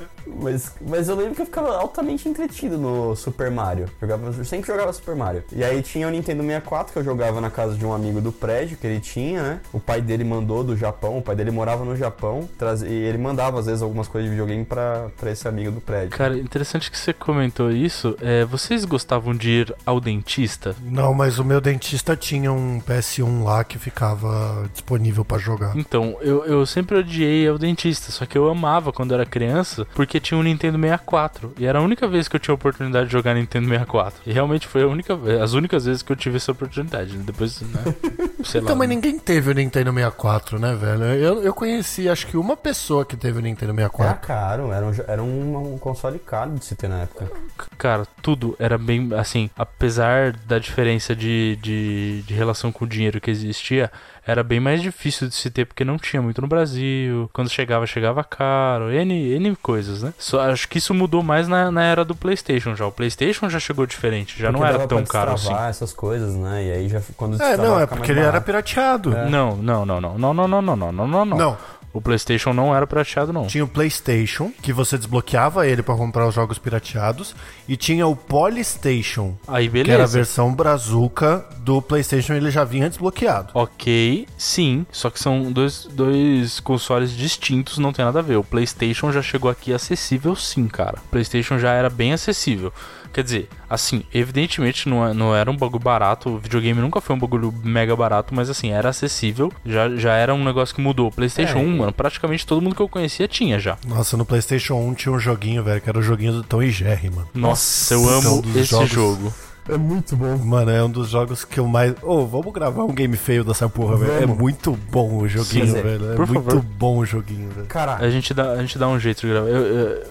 Speaker 3: Mas, mas eu lembro que eu ficava altamente entretido no Super Mario. Jogava, eu sempre jogava Super Mario. E aí tinha o Nintendo 64 que eu jogava na casa de um amigo do prédio que ele tinha, né? O pai dele mandou do Japão, o pai dele morava no Japão, traz, e ele mandava às vezes algumas coisas de videogame pra, pra esse amigo do prédio.
Speaker 2: Cara, interessante que você comentou isso. É, vocês gostavam de ir ao dentista?
Speaker 1: Não, mas o meu dentista tinha um PS1 lá que ficava disponível pra jogar.
Speaker 2: Então, eu, eu sempre odiei ao dentista, só que eu amava quando era criança, porque tinha um Nintendo 64. E era a única vez que eu tinha a oportunidade de jogar Nintendo 64. E realmente foi a única, as únicas vezes que eu tive essa oportunidade. Depois, né? Sei
Speaker 1: Então,
Speaker 2: lá.
Speaker 1: mas ninguém teve o Nintendo 64, né, velho? Eu, eu conheci, acho que uma pessoa que teve o Nintendo
Speaker 3: Era
Speaker 1: 64.
Speaker 3: caro, era um, era um, um console caro de se ter na época.
Speaker 2: Cara, tudo era bem assim. Apesar da diferença de, de, de relação com o dinheiro que existia, era bem mais difícil de se ter porque não tinha muito no Brasil. Quando chegava, chegava caro. N, N coisas, né? Só, acho que isso mudou mais na, na era do PlayStation já. O PlayStation já chegou diferente, já não
Speaker 3: Porque
Speaker 2: era
Speaker 3: dava
Speaker 2: tão
Speaker 3: pra
Speaker 2: caro assim.
Speaker 3: essas coisas, né? E aí já quando
Speaker 1: É, não, é porque ele era
Speaker 3: barato.
Speaker 1: pirateado.
Speaker 3: É.
Speaker 2: Não, não, não, não, não, não, não, não, não, não, não, não. O PlayStation não era prateado, não.
Speaker 1: tinha o PlayStation, que você desbloqueava ele pra comprar os jogos pirateados, e tinha o Polystation,
Speaker 2: Aí
Speaker 1: que era a
Speaker 2: beleza.
Speaker 1: versão brazuca do PlayStation, ele já vinha desbloqueado.
Speaker 2: Ok, sim, só que são dois, dois consoles distintos, não tem nada a ver. O PlayStation já chegou aqui acessível, sim, cara. O PlayStation já era bem acessível. Quer dizer, assim, evidentemente não, é- não era um bagulho barato, o videogame nunca foi um bagulho mega barato, mas assim, era acessível, já, já era um negócio que mudou. O PlayStation
Speaker 3: É,
Speaker 2: 1,
Speaker 3: e-
Speaker 2: mano, praticamente todo mundo que eu conhecia tinha já.
Speaker 1: Nossa, no PlayStation 1 tinha um joguinho, velho, que era o joguinho do Tom e Jerry, mano.
Speaker 2: Nossa, eu amo
Speaker 1: dos
Speaker 2: esse
Speaker 1: jogos-
Speaker 2: jogo.
Speaker 3: É muito bom.
Speaker 1: Mano, é um dos jogos que eu mais. Ô, vamos gravar um game feio dessa porra, velho. É muito bom o joguinho,
Speaker 3: Sim,
Speaker 1: velho. É muito
Speaker 2: favor.
Speaker 1: bom o joguinho, velho.
Speaker 3: Cara,
Speaker 2: A gente dá, a gente dá um jeito de gravar. Eu- eu-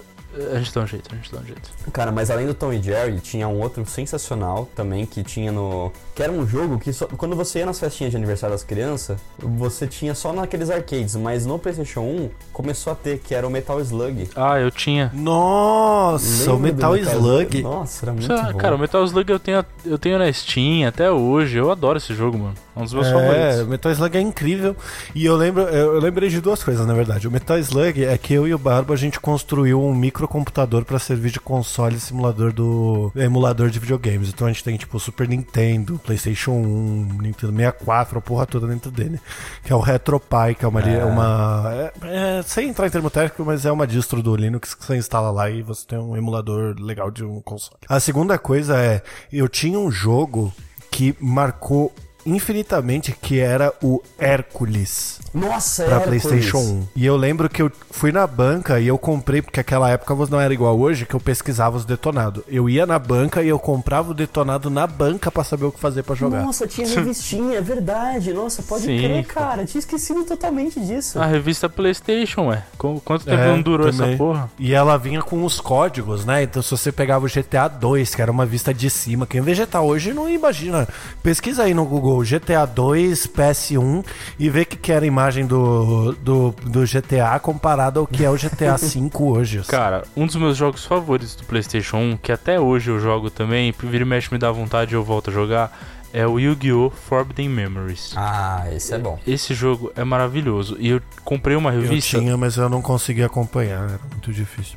Speaker 2: a gente dá um jeito, a gente dá um jeito.
Speaker 3: Cara, mas além do Tom e Jerry, tinha um outro sensacional também que tinha no. Que era um jogo que só- quando você ia nas festinhas de aniversário das crianças, você tinha só naqueles arcades, mas no PlayStation 1 começou a ter, que era o Metal Slug.
Speaker 2: Ah, eu tinha.
Speaker 1: Nossa, o
Speaker 3: Lembra do
Speaker 1: Metal Slug.
Speaker 3: Nossa, era muito
Speaker 2: Sei lá,
Speaker 3: bom.
Speaker 2: Cara, o Metal Slug eu tenho, eu tenho na Steam até hoje. Eu adoro esse jogo, mano. Um dos meus
Speaker 1: É,
Speaker 2: favoritos.
Speaker 1: o Metal Slug é incrível. E eu lembro, eu lembrei de duas coisas, na verdade. O Metal Slug é que eu e o Barba a gente construiu um microcomputador pra servir de console e simulador do emulador de videogames. Então a gente tem tipo Super Nintendo, PlayStation 1, Nintendo 64, a porra toda dentro dele. Que é o RetroPie, que é uma.
Speaker 3: É.
Speaker 1: uma é- é, sem entrar em termo técnico, mas é uma distro do Linux que você instala lá e você tem um emulador legal de um console. A segunda coisa é, eu tinha um jogo que marcou infinitamente que era o Hércules
Speaker 3: Nossa,
Speaker 1: pra
Speaker 3: Hércules.
Speaker 1: PlayStation 1. E eu lembro que eu fui na banca e eu comprei, porque aquela época você não era igual hoje, que eu pesquisava os detonados. Eu ia na banca e eu comprava o detonado na banca pra saber o que fazer pra jogar.
Speaker 3: Nossa, tinha revistinha, é verdade. Nossa, pode
Speaker 2: Sim,
Speaker 3: crer,
Speaker 2: cara.
Speaker 3: Tinha esquecido totalmente disso.
Speaker 2: A revista PlayStation, ué. Qu- Quanto tempo
Speaker 1: É,
Speaker 2: não durou
Speaker 1: também.
Speaker 2: essa porra?
Speaker 1: E ela vinha com os códigos, né? Então se você pegava o GTA 2, que era uma vista de cima, quem vê GTA hoje não imagina. Pesquisa aí no Google GTA 2, PS1 e vê que que era a imagem do, do, do GTA comparado ao que é o GTA 5 hoje. assim.
Speaker 2: Cara, um dos meus jogos favoritos do PlayStation 1, que até hoje eu jogo também, vira e mexe me dá vontade e eu volto a jogar, é o Yu-Gi-Oh! Forbidden Memories.
Speaker 3: Ah, esse é bom.
Speaker 2: Esse jogo é maravilhoso. E eu comprei uma
Speaker 1: Eu
Speaker 2: revista.
Speaker 1: tinha, mas eu não conseguia acompanhar, era muito difícil.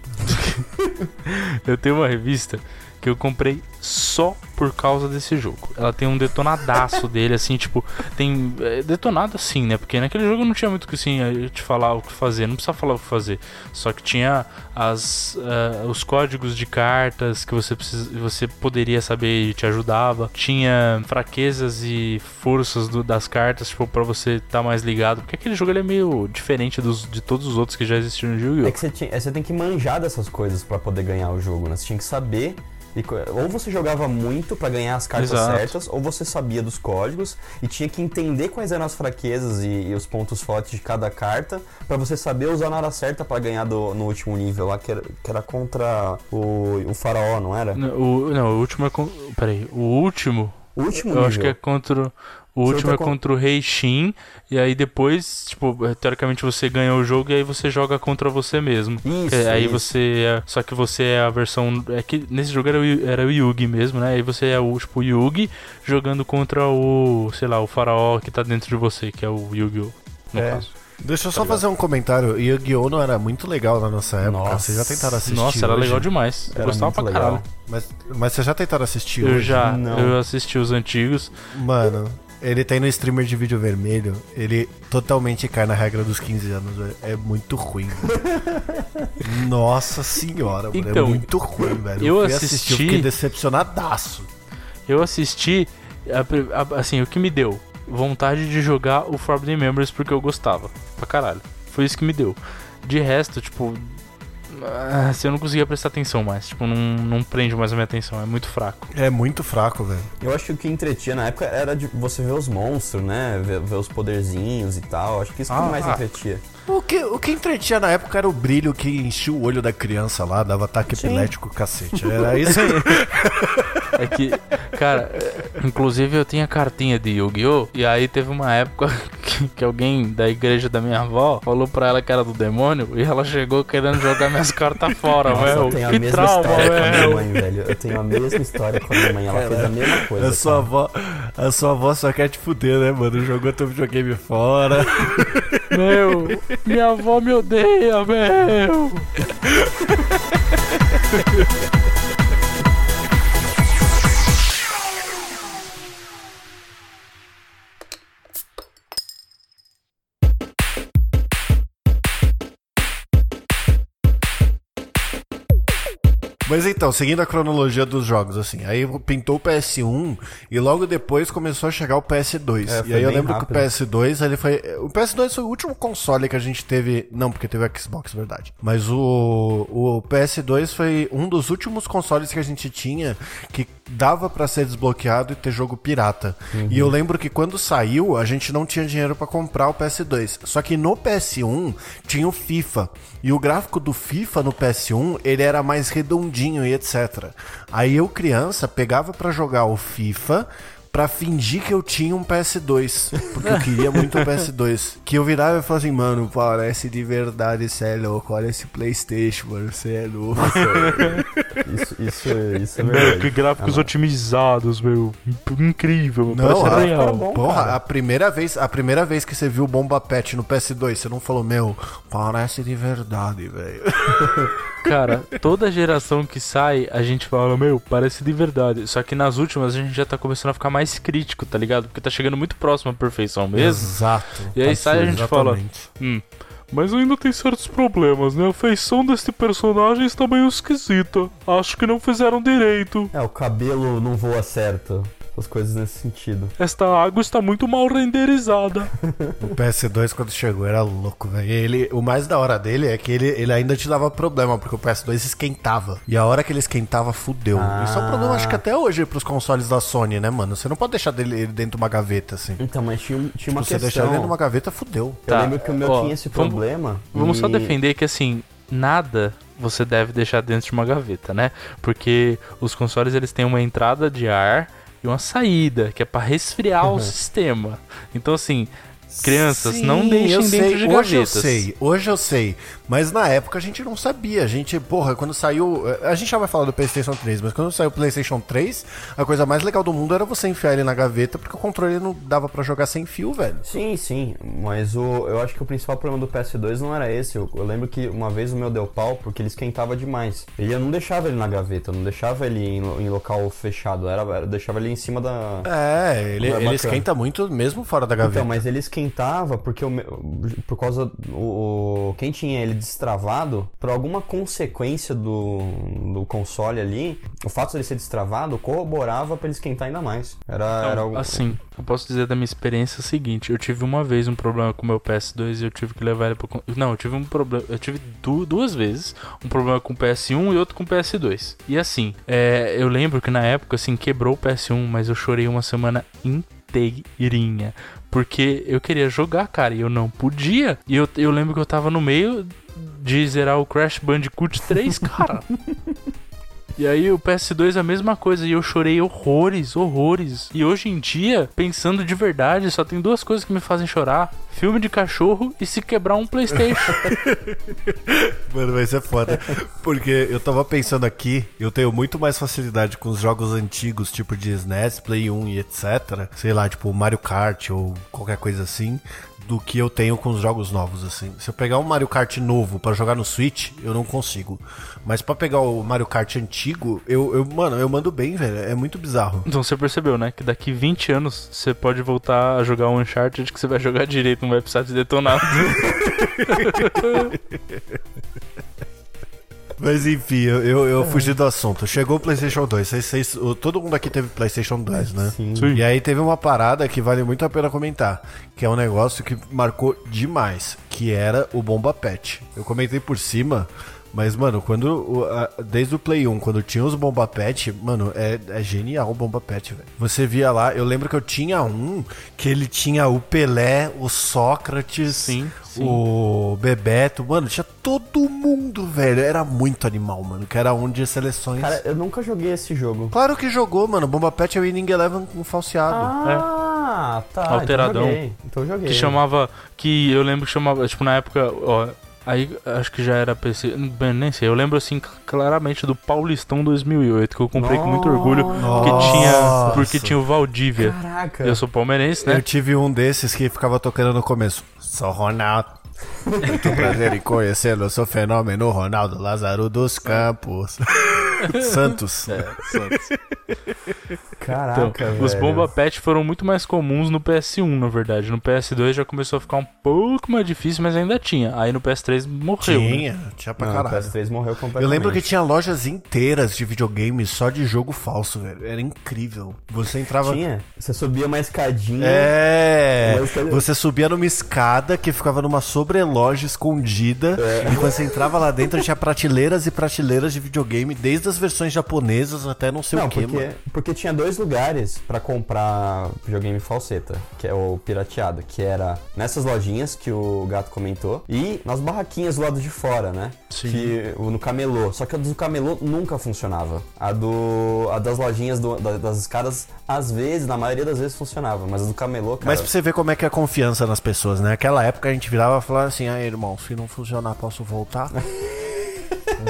Speaker 2: Eu tenho uma revista que eu comprei só por causa desse jogo. Ela tem um detonadaço dele, assim, tipo, tem. É, detonado assim, né? Porque naquele jogo não tinha muito que assim, eu te falar o que fazer, não precisava falar o que fazer. Só que tinha as, ah, os códigos de cartas que você, precisa, você poderia saber e te ajudava. Tinha fraquezas e forças do- das cartas, tipo, pra você estar mais ligado. Porque aquele jogo ele é meio diferente dos, de todos os outros que já existiram no
Speaker 3: É
Speaker 2: Yu-Gi-Oh!
Speaker 3: que você, tinha- é, você tem que manjar dessas coisas pra poder ganhar o jogo, né? Você tinha que saber. E ou você jogava muito pra ganhar as cartas
Speaker 2: Exato.
Speaker 3: certas, ou você sabia dos códigos e tinha que entender quais eram as fraquezas e, e os pontos fortes de cada carta pra você saber usar na hora certa pra ganhar do- no último nível lá, que era, que era contra o, o faraó, não era?
Speaker 2: Não, o, não, o último é. con- Peraí, o último.
Speaker 3: O último
Speaker 2: Eu
Speaker 3: nível.
Speaker 2: acho que é contra. O
Speaker 3: Você
Speaker 2: último
Speaker 3: tá
Speaker 2: é contra o Rei Shin. E aí depois, tipo, teoricamente você ganha o jogo e aí você joga contra você mesmo.
Speaker 3: Isso,
Speaker 2: Que aí
Speaker 3: isso.
Speaker 2: você é. Só que você é a versão. É que nesse jogo era o, era o Yugi mesmo, né? Aí você é o tipo Yugi jogando contra o. sei lá, o faraó que tá dentro de você, que é o Yu-Gi-Oh! No
Speaker 3: É.
Speaker 2: caso.
Speaker 1: Deixa eu só fazer um comentário. Yu-Gi-Oh! não era muito legal na nossa época.
Speaker 3: Nossa.
Speaker 1: Vocês já tentaram assistir?
Speaker 2: Nossa, era
Speaker 1: hoje?
Speaker 2: legal demais. Eu
Speaker 3: Era
Speaker 2: gostava
Speaker 3: muito
Speaker 2: pra
Speaker 3: legal.
Speaker 2: caralho.
Speaker 1: Mas, mas vocês já tentaram assistir
Speaker 2: Eu
Speaker 1: hoje?
Speaker 2: já.
Speaker 3: Não.
Speaker 2: Eu assisti os antigos.
Speaker 1: Mano, ele tem no streamer de vídeo vermelho, ele totalmente cai na regra dos 15 anos, velho. É muito ruim. Nossa senhora, mano.
Speaker 2: Então,
Speaker 1: é muito ruim, velho.
Speaker 2: eu
Speaker 1: fui assistir,
Speaker 2: assisti-
Speaker 1: eu fiquei decepcionadaço.
Speaker 2: Eu assisti, assim, o que me deu? Vontade de jogar o Forbidden Memories porque eu gostava. Pra caralho. Foi isso que me deu. De resto, tipo, assim, eu não conseguia prestar atenção mais. Tipo, não, não prende mais a minha atenção. É muito fraco.
Speaker 1: É muito fraco, velho.
Speaker 3: Eu acho que o que entretinha na época era de você ver os monstros, né? Ver, ver os poderzinhos e tal. Acho que isso que
Speaker 2: Ah,
Speaker 3: mais
Speaker 2: ah.
Speaker 3: entretinha.
Speaker 1: O que, o que entretinha na época era o brilho que enchia o olho da criança lá, dava ataque
Speaker 3: Sim.
Speaker 1: epilético, cacete. Era isso aí.
Speaker 2: É que, cara, inclusive eu tinha cartinha de Yu-Gi-Oh! E aí teve uma época que, que alguém da igreja da minha avó falou pra ela que era do demônio e ela chegou querendo jogar minhas cartas fora,
Speaker 3: Nossa,
Speaker 2: meu.
Speaker 3: eu tenho a
Speaker 2: Que
Speaker 3: mesma
Speaker 2: trauma,
Speaker 3: história com a minha
Speaker 2: velho.
Speaker 3: mãe, velho. Eu tenho a mesma história com a minha mãe. Ela fez a mesma coisa.
Speaker 1: A sua,
Speaker 3: cara.
Speaker 1: avó, a sua avó só quer te fuder, né, mano? Jogou teu videogame fora.
Speaker 2: Meu, minha avó me odeia, meu.
Speaker 1: Mas então, seguindo a cronologia dos jogos, assim, aí pintou o PS1 e logo depois começou a chegar o PS2.
Speaker 3: É,
Speaker 1: e aí eu lembro
Speaker 3: rápido.
Speaker 1: que o PS2, ele foi. O PS2 foi o último console que a gente teve. Não, porque teve o Xbox, verdade. Mas o, o PS2 foi um dos últimos consoles que a gente tinha que dava pra ser desbloqueado e ter jogo pirata. E eu lembro que quando saiu, a gente não tinha dinheiro pra comprar o PS2. Só que no PS1 tinha o FIFA. E o gráfico do FIFA no PS1, ele era mais redondinho e etc. Aí eu, criança, pegava pra jogar o FIFA pra fingir que eu tinha um PS2. Porque eu queria muito um PS2. Que eu virava e falava assim, mano, parece de verdade, você é louco. Olha esse Playstation, mano, você é louco.
Speaker 3: Isso, isso, isso é
Speaker 2: Meu,
Speaker 3: verdade.
Speaker 2: que gráficos otimizados, meu. Incrível, meu.
Speaker 1: Não,
Speaker 2: Parece
Speaker 1: a-
Speaker 2: real.
Speaker 3: Bom,
Speaker 1: Porra,
Speaker 3: cara.
Speaker 1: a primeira vez, a primeira vez que você viu o Bomba Pet no PS2, você não falou, meu, parece de verdade, velho.
Speaker 2: Cara, toda geração que sai, a gente fala, meu, parece de verdade. Só que nas últimas a gente já tá começando a ficar mais crítico, tá ligado? Porque tá chegando muito próximo à perfeição mesmo.
Speaker 1: Exato.
Speaker 2: E aí sai a gente fala,
Speaker 1: Exatamente.
Speaker 2: hum, mas ainda tem certos problemas, né? A feição deste personagem está meio esquisita. Acho que não fizeram direito.
Speaker 3: É, o cabelo não voa certo. As coisas nesse sentido.
Speaker 2: Esta água está muito mal renderizada.
Speaker 1: O PS2 quando chegou era louco, velho. Ele, o mais da hora dele é que ele, ele ainda te dava problema, porque o PS2 esquentava. E a hora que ele esquentava, fudeu.
Speaker 3: Ah.
Speaker 1: Isso é um problema, acho que até hoje pros consoles da Sony, né, mano? Você não pode deixar dele, ele dentro de uma gaveta, assim.
Speaker 3: Então, mas tinha, tinha uma
Speaker 1: Se você deixar
Speaker 3: questão.
Speaker 1: ele dentro de uma gaveta, fudeu.
Speaker 3: Eu
Speaker 2: Tá,
Speaker 3: lembro que o meu
Speaker 2: ó,
Speaker 3: tinha esse
Speaker 2: vamos-
Speaker 3: problema.
Speaker 2: Vamos só
Speaker 3: e-
Speaker 2: defender que assim, nada você deve deixar dentro de uma gaveta, né? Porque os consoles eles têm uma entrada de ar e uma saída, que é pra resfriar
Speaker 3: Uhum.
Speaker 2: o sistema. Então assim, crianças,
Speaker 1: Sim,
Speaker 2: não deixem dentro
Speaker 1: sei.
Speaker 2: de
Speaker 1: Hoje
Speaker 2: gavetas.
Speaker 1: eu sei, hoje eu sei. Mas na época a gente não sabia. A gente, porra, quando saiu. A gente já vai falar do PlayStation 3, mas quando saiu o PlayStation 3, a coisa mais legal do mundo era você enfiar ele na gaveta, porque o controle não dava pra jogar sem fio, velho.
Speaker 3: Sim, sim, mas o, eu acho que o principal problema do PS2 não era esse. Eu, eu lembro que uma vez o meu deu pau porque ele esquentava demais. Ele eu não deixava ele na gaveta, eu não deixava ele em, em local fechado, era, eu deixava ele em cima da.
Speaker 1: É, ele, ele esquenta muito mesmo fora da gaveta.
Speaker 3: Então, mas ele esquentava porque o meu- por causa o, o- quem tinha ele destravado, por alguma consequência do, do console ali, o fato dele ser destravado corroborava pra ele esquentar ainda mais. Era,
Speaker 2: Então,
Speaker 3: era algo
Speaker 2: Assim, eu posso dizer da minha experiência o seguinte: eu tive uma vez um problema com o meu PS2 e eu tive que levar ele pro. Não, eu tive um problema. Eu tive du- duas vezes um problema com o PS1 e outro com o PS2. E assim, é, eu lembro que na época, assim, quebrou o PS1, mas eu chorei uma semana inteirinha. Porque eu queria jogar, cara, e eu não podia. E eu, eu lembro que eu tava no meio de zerar o Crash Bandicoot 3, cara. E aí o PS2 é a mesma coisa e eu chorei horrores, horrores. E hoje em dia, pensando de verdade, só tem duas coisas que me fazem chorar: filme de cachorro e se quebrar um PlayStation.
Speaker 1: Mano, vai ser foda. Porque eu tava pensando aqui, eu tenho muito mais facilidade com os jogos antigos, tipo de SNES, Play 1 e etc. Sei lá, tipo Mario Kart ou qualquer coisa assim, do que eu tenho com os jogos novos, assim. Se eu pegar um Mario Kart novo pra jogar no Switch, eu não consigo. Mas pra pegar o Mario Kart antigo, eu, eu mano, eu mando bem, velho. É muito bizarro.
Speaker 2: então você percebeu, né? Que daqui 20 anos você pode voltar a jogar um Uncharted que você vai jogar direito, não vai precisar de detonado.
Speaker 1: Mas enfim, eu, eu, eu fugi do assunto. Chegou o PlayStation 2. Vocês, vocês- o- todo mundo aqui teve PlayStation 2, né?
Speaker 3: Sim.
Speaker 2: Sim.
Speaker 1: E aí teve uma parada que vale muito a pena comentar, que é um negócio que marcou demais, que era o Bomba Pet. Eu comentei por cima, Mas, mano, quando. desde o Play 1, quando tinha os Bomba Pet, mano, é, é genial o Bomba Pet, velho. Você via lá, eu lembro que eu tinha um que ele tinha o Pelé, o Sócrates,
Speaker 2: Sim, sim.
Speaker 1: o Bebeto, mano, tinha todo mundo, velho. Era muito animal, mano, que era um de seleções.
Speaker 3: Cara, eu nunca joguei esse jogo.
Speaker 1: Claro que jogou, mano. Bomba Pet é o Winning Eleven com falseado.
Speaker 3: Ah, tá.
Speaker 2: Alteradão.
Speaker 3: Então eu joguei. Então eu joguei.
Speaker 2: Que chamava. Que eu lembro que chamava. Tipo, na época. Ó, aí acho que já era PC. Bem, nem sei. Eu lembro assim claramente do Paulistão 2008. Que eu comprei com muito orgulho. Porque
Speaker 1: Nossa.
Speaker 2: tinha. Porque tinha o Valdívia.
Speaker 3: Caraca.
Speaker 2: Eu sou palmeirense, né?
Speaker 1: Eu tive um desses que ficava tocando no começo. Sou Ronaldo. Muito prazer em conhecê-lo. Eu sou fenômeno Ronaldo Lázaro dos Campos. Santos.
Speaker 2: É, Santos.
Speaker 3: Caraca,
Speaker 2: Então,
Speaker 3: velho.
Speaker 2: os Bomba Pet foram muito mais comuns no PS1, na verdade. No PS2 já começou a ficar um pouco mais difícil, mas ainda tinha. Aí no PS3 morreu. né?
Speaker 1: Tinha, tinha pra
Speaker 3: Não, o
Speaker 1: caralho.
Speaker 3: PS3 morreu completamente.
Speaker 1: Eu lembro que tinha lojas inteiras de videogames só de jogo falso, velho. Era incrível. Você entrava.
Speaker 3: Tinha. Você subia uma escadinha.
Speaker 1: É, você subia numa escada que ficava numa sobreloja escondida. E quando você entrava lá dentro, tinha prateleiras e prateleiras de videogame, desde as versões japonesas até não sei
Speaker 3: Não,
Speaker 1: o que,
Speaker 3: porque,
Speaker 1: mano.
Speaker 3: porque tinha dois lugares pra comprar videogame falseta, que é o pirateado, que era nessas lojinhas que o gato comentou e nas barraquinhas do lado de fora, né?
Speaker 2: Sim.
Speaker 3: Que o no camelô. Só que a do camelô nunca funcionava. A do a das lojinhas do- da- das escadas às vezes, na maioria das vezes funcionava, mas a do camelô, cara.
Speaker 1: Mas pra você ver como é que é a confiança nas pessoas, né? Naquela época a gente virava e falava assim, aí irmão, se não funcionar, posso voltar?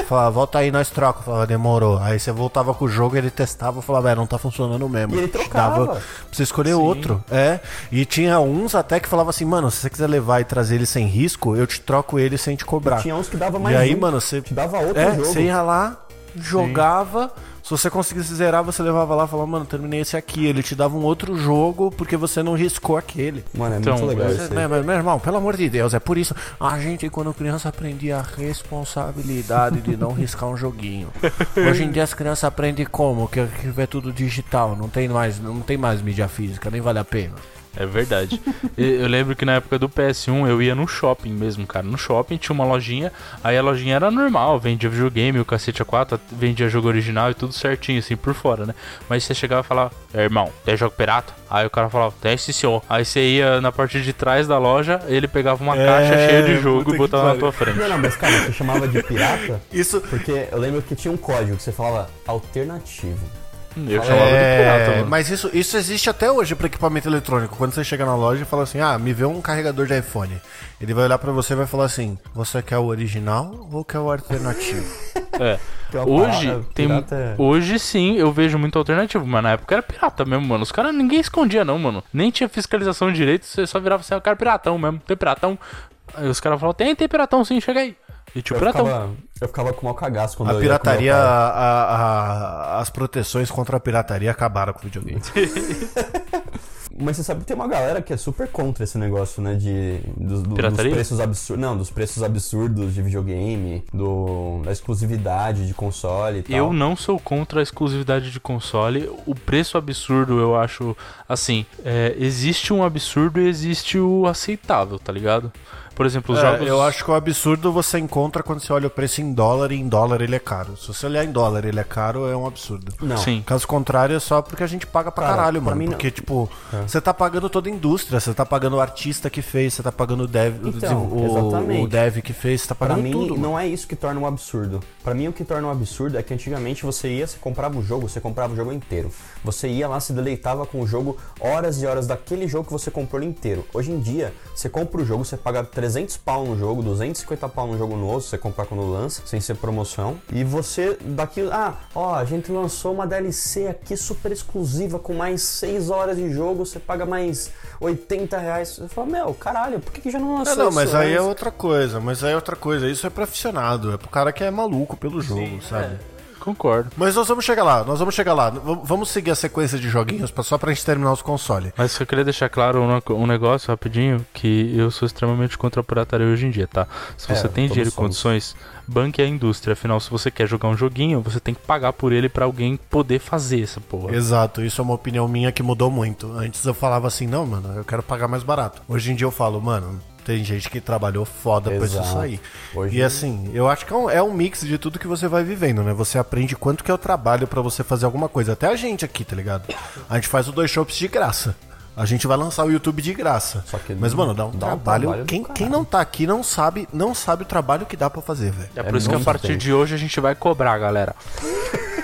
Speaker 1: Falava, volta aí, nós troca. Eu falava, demorou. Aí você voltava com o jogo, ele testava e falava, é, não tá funcionando mesmo.
Speaker 3: E ele trocava.
Speaker 1: Dava pra você escolher outro. É. E tinha uns até que falava assim, mano, se você quiser levar e trazer ele sem risco, eu te troco ele sem te cobrar.
Speaker 3: tinha uns que dava mais
Speaker 1: E aí,
Speaker 3: um,
Speaker 1: mano, você.
Speaker 3: te dava outro
Speaker 1: É,
Speaker 3: jogo.
Speaker 1: você ia lá, jogava. Se você conseguisse zerar, você levava lá e falava, mano, terminei esse aqui. Ele te dava um outro jogo porque você não riscou aquele.
Speaker 3: Mano, é
Speaker 2: Então,
Speaker 3: muito legal
Speaker 2: você-
Speaker 3: isso.
Speaker 1: Né, meu irmão, pelo amor de Deus, é por isso. A gente, quando criança, aprendia a responsabilidade de não riscar um joguinho. Hoje em dia as crianças aprendem como? Que, que é tudo digital, não tem mais, não tem mais mídia física, nem vale a pena.
Speaker 2: É verdade. Eu lembro que na época do PS1 eu ia no shopping mesmo, cara. No shopping tinha uma lojinha, aí a lojinha era normal, vendia videogame, o cacete A4, vendia jogo original e tudo certinho, assim, por fora, né? Mas você chegava e falava, "É, irmão, tem jogo pirata? Aí o cara falava, tem sim senhor. Aí você ia na parte de trás da loja, ele pegava uma
Speaker 1: É,
Speaker 2: caixa cheia de jogo e botava na tua frente.
Speaker 3: Não, não, mas cara, você chamava de pirata
Speaker 1: Isso.
Speaker 3: porque eu lembro que tinha um código que você falava alternativo.
Speaker 2: Eu chamava de pirata,
Speaker 1: É,
Speaker 2: mano.
Speaker 1: mas isso, isso existe até hoje para equipamento eletrônico. Quando você chega na loja e fala assim: Ah, me vê um carregador de iPhone. Ele vai olhar pra você e vai falar assim: Você quer o original ou quer o alternativo?
Speaker 2: É.
Speaker 3: É
Speaker 2: Hoje
Speaker 3: parada-
Speaker 2: tem
Speaker 3: pirata é-
Speaker 2: hoje sim eu vejo muito alternativo, mas na época era pirata mesmo, mano. Os caras ninguém escondia não, mano. Nem tinha fiscalização de direito, você só virava assim, eu quero piratão mesmo, tem piratão. Aí os caras falavam, tem, tem piratão sim, chega aí. E tinha o
Speaker 3: Eu
Speaker 2: piratão.
Speaker 3: ficava, eu ficava com mau cagaço quando
Speaker 1: A
Speaker 3: eu
Speaker 1: pirataria, a- a- as proteções contra a pirataria acabaram com o videogame.
Speaker 3: Mas você sabe que tem uma galera que é super contra esse negócio, né? De, dos, do- dos preços absurdos. Não, dos preços absurdos de videogame, do, da exclusividade de console e tal.
Speaker 2: Eu não sou contra a exclusividade de console. O preço absurdo, eu acho. Assim, é, existe um absurdo e existe o aceitável, tá ligado? Por exemplo, os
Speaker 1: É,
Speaker 2: jogos.
Speaker 1: eu acho que o absurdo você encontra quando você olha o preço em dólar e em dólar ele é caro. Se você olhar em dólar ele é caro, é um absurdo.
Speaker 3: Não.
Speaker 2: Sim.
Speaker 1: Caso contrário, é só porque a gente paga pra
Speaker 3: Cara,
Speaker 1: caralho,
Speaker 3: pra
Speaker 1: mano.
Speaker 3: mim não-
Speaker 1: Porque, tipo,
Speaker 3: É.
Speaker 1: você tá pagando toda a indústria, você tá pagando o artista que fez, você tá pagando o dev, o
Speaker 3: Então,
Speaker 1: o,
Speaker 3: exatamente.
Speaker 1: o dev que fez, você tá
Speaker 3: Pra
Speaker 1: pagando
Speaker 3: mim,
Speaker 1: tudo. mano.
Speaker 3: não é isso que torna um absurdo. Pra mim, o que torna um absurdo é que antigamente você ia, você comprava o jogo, você comprava o jogo inteiro. Você ia lá, se deleitava com o jogo, horas e horas daquele jogo que você comprou inteiro. Hoje em dia, você compra o jogo, você paga 300 pau no jogo, 250 pau no jogo novo, se você comprar quando lança, sem ser promoção. E você, daquilo, ah, ó, a gente lançou uma DLC aqui super exclusiva, com mais 6 horas de jogo, você paga mais 80 reais. Você fala, meu, caralho, por que, que já não lançou
Speaker 1: É, não,
Speaker 3: isso
Speaker 1: mas aí é
Speaker 3: antes?
Speaker 1: outra coisa, mas aí é outra coisa. Isso é pra aficionado, é pro cara que é maluco pelo jogo, sabe?
Speaker 2: Concordo.
Speaker 1: Mas nós vamos chegar lá, nós vamos chegar lá. Vamos seguir a sequência de joguinhos só pra gente terminar os consoles.
Speaker 2: Mas eu queria deixar claro um, negócio rapidinho, que eu sou extremamente contra a pirataria hoje em dia, tá? Se
Speaker 3: É,
Speaker 2: você tem
Speaker 3: todos
Speaker 2: dinheiro e condições, banque a indústria. Afinal, se você quer jogar um joguinho, você tem que pagar por ele pra alguém poder fazer essa porra.
Speaker 1: Exato, isso é uma opinião minha que mudou muito. Antes eu falava assim, não, mano, eu quero pagar mais barato. Hoje em dia eu falo, mano, Tem gente que trabalhou foda pra isso
Speaker 3: Exato.
Speaker 1: sair.
Speaker 3: Hoje-
Speaker 1: E assim, eu acho que é um, é um mix de tudo que você vai vivendo, né? Você aprende quanto que é o trabalho pra você fazer alguma coisa. Até a gente aqui, tá ligado? A gente faz o dois shows de graça. A gente vai lançar o YouTube de graça.
Speaker 3: Só que
Speaker 1: Mas, mano, dá um
Speaker 3: dá um
Speaker 1: trabalho.
Speaker 3: trabalho do
Speaker 1: quem, quem não tá aqui não sabe, não sabe o trabalho que dá pra fazer, velho.
Speaker 2: É por isso que a partir
Speaker 3: tempo.
Speaker 2: de hoje a gente vai cobrar, galera.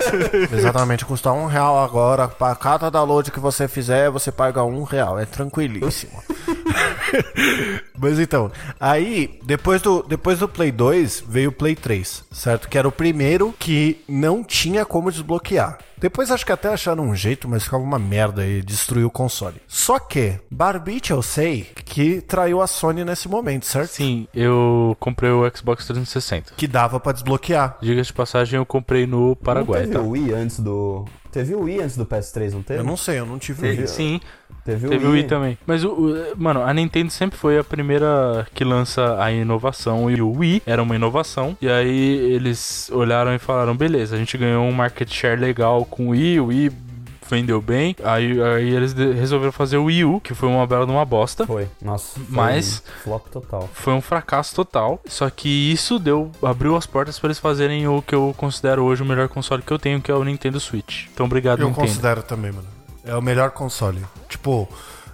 Speaker 1: Exatamente, custa um real agora. Pra cada download que você fizer, você paga um real. É tranquilíssimo. Mas então, aí, depois do, depois do Play 2, veio o Play 3, certo? Que era o primeiro que não tinha como desbloquear. Depois acho que até acharam um jeito, mas ficava uma merda e destruiu o console. Só que, Barbite eu sei que traiu a Sony nesse momento, certo?
Speaker 2: Sim, eu comprei o Xbox 360.
Speaker 1: Que dava pra desbloquear.
Speaker 2: Diga de passagem, eu comprei no Paraguai,
Speaker 3: teve
Speaker 2: tá?
Speaker 3: o Wii antes do. Teve o Wii antes do PS3, não teve?
Speaker 1: Eu não sei, eu não tive
Speaker 2: Teve-
Speaker 1: Wii.
Speaker 2: Sim,
Speaker 3: Teve,
Speaker 2: teve o Wii também. Mas, o, o- mano, a Nintendo sempre foi a primeira que lança a inovação. E o Wii era uma inovação. E aí eles olharam e falaram: beleza, a gente ganhou um market share legal com o Wii. O Wii vendeu bem. Aí, aí eles resolveram fazer o Wii U, que foi uma bela de uma bosta.
Speaker 3: Foi. Nossa. foi
Speaker 2: Mas-
Speaker 3: um Flop total.
Speaker 2: Foi um fracasso total. Só que isso deu, abriu as portas para eles fazerem o que eu considero hoje o melhor console que eu tenho, que é o Nintendo Switch. Então, obrigado,
Speaker 1: Eu
Speaker 2: Nintendo.
Speaker 1: considero também, mano. É o melhor console. Tipo,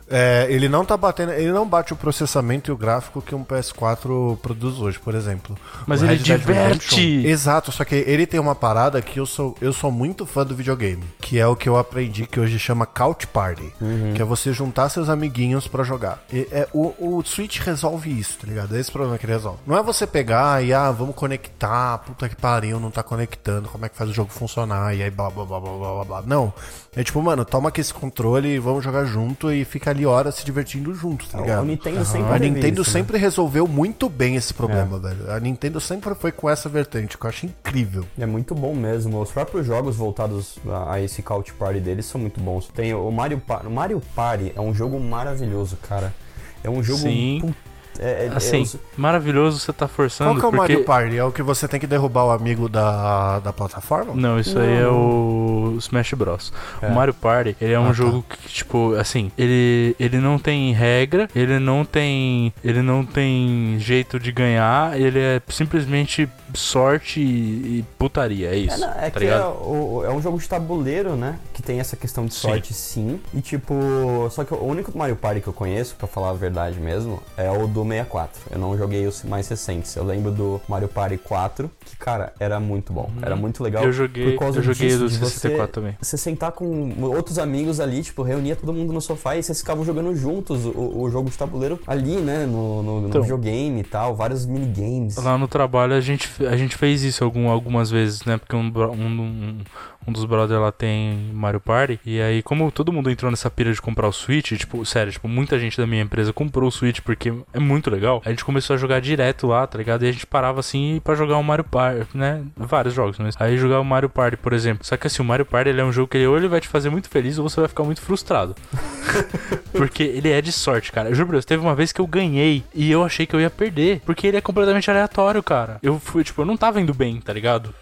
Speaker 1: é, ele não tá batendo. Ele não bate o processamento e o gráfico que um PS4 produz hoje, por exemplo.
Speaker 2: Mas
Speaker 1: O
Speaker 2: ele
Speaker 1: Red
Speaker 2: diverte!
Speaker 1: Redemption- Exato, só que ele tem uma parada que eu sou, eu sou muito fã do videogame. Que é o que eu aprendi que hoje chama Couch Party. Que é você juntar seus amiguinhos pra jogar. E é, o, o Switch resolve isso, tá ligado? É esse problema que ele resolve. Não é você pegar e, ah, vamos conectar, puta que pariu, não tá conectando, como é que faz o jogo funcionar, e aí blá blá blá blá blá blá blá. Não. É tipo, mano, toma aqui esse controle e vamos jogar junto e fica ali horas se divertindo junto, tá ligado?
Speaker 3: Nintendo sempre
Speaker 1: A Nintendo
Speaker 3: isso, né?
Speaker 1: sempre resolveu muito bem esse problema, velho. A Nintendo sempre foi com essa vertente, que eu acho incrível.
Speaker 3: É muito bom mesmo. Os próprios jogos voltados a, a esse Couch Party deles são muito bons. Tem o Mario Party. O Mario Party é um jogo maravilhoso, cara. É um jogo.
Speaker 2: Sim.
Speaker 3: pu- É, é-
Speaker 2: Assim,
Speaker 3: é os-
Speaker 2: maravilhoso você tá forçando.
Speaker 1: Qual que é o
Speaker 2: porque...
Speaker 1: Mario Party? É o que você tem que derrubar o amigo da, da plataforma?
Speaker 2: Não, isso aí é o Smash Bros.
Speaker 3: É.
Speaker 2: O Mario Party, ele é um
Speaker 1: Ah, tá.
Speaker 2: jogo que, tipo, assim, ele, ele não tem regra, ele não tem. Ele não tem jeito de ganhar, ele é simplesmente sorte e, e putaria, é
Speaker 3: É,
Speaker 2: isso.
Speaker 3: não, é
Speaker 2: tá
Speaker 3: que é, o- é um jogo de tabuleiro, né? Que tem essa questão de
Speaker 2: Sim.
Speaker 3: sorte, sim. E tipo, só que o único Mario Party que eu conheço, pra falar a verdade mesmo, é o do 64. Eu não joguei os mais recentes. Eu lembro do Mario Party 4, que, cara, era muito bom. Era muito legal.
Speaker 2: Uhum. Eu joguei,
Speaker 3: por causa
Speaker 2: eu joguei
Speaker 3: disso,
Speaker 2: do
Speaker 3: de você-
Speaker 2: 64 também.
Speaker 3: Você sentar com outros amigos ali, tipo, reunia todo mundo no sofá e vocês ficavam jogando juntos o, o jogo de tabuleiro ali, né? No, no- no
Speaker 2: Então.
Speaker 3: videogame e tal, vários minigames.
Speaker 2: Lá no trabalho a gente, a gente fez isso algum, algumas vezes, né? Porque um, um, um, um dos brothers lá tem Mario Party. E aí, como todo mundo entrou nessa pira de comprar o Switch, tipo, sério, tipo, muita gente da minha empresa comprou o Switch porque é muito legal. A gente começou a jogar direto lá, tá ligado? E a gente parava assim pra jogar o Mario Party, né? Vários jogos, mas aí jogar o Mario Party, por exemplo. Só que assim, o Mario Party ele é um jogo que ele, ou ele vai te fazer muito feliz ou você vai ficar muito frustrado. Porque ele é de sorte, cara. Eu juro pra Deus, teve uma vez que eu ganhei e eu achei que eu ia perder. Porque ele é completamente aleatório, cara. Eu fui, tipo, eu não tava indo bem, tá ligado?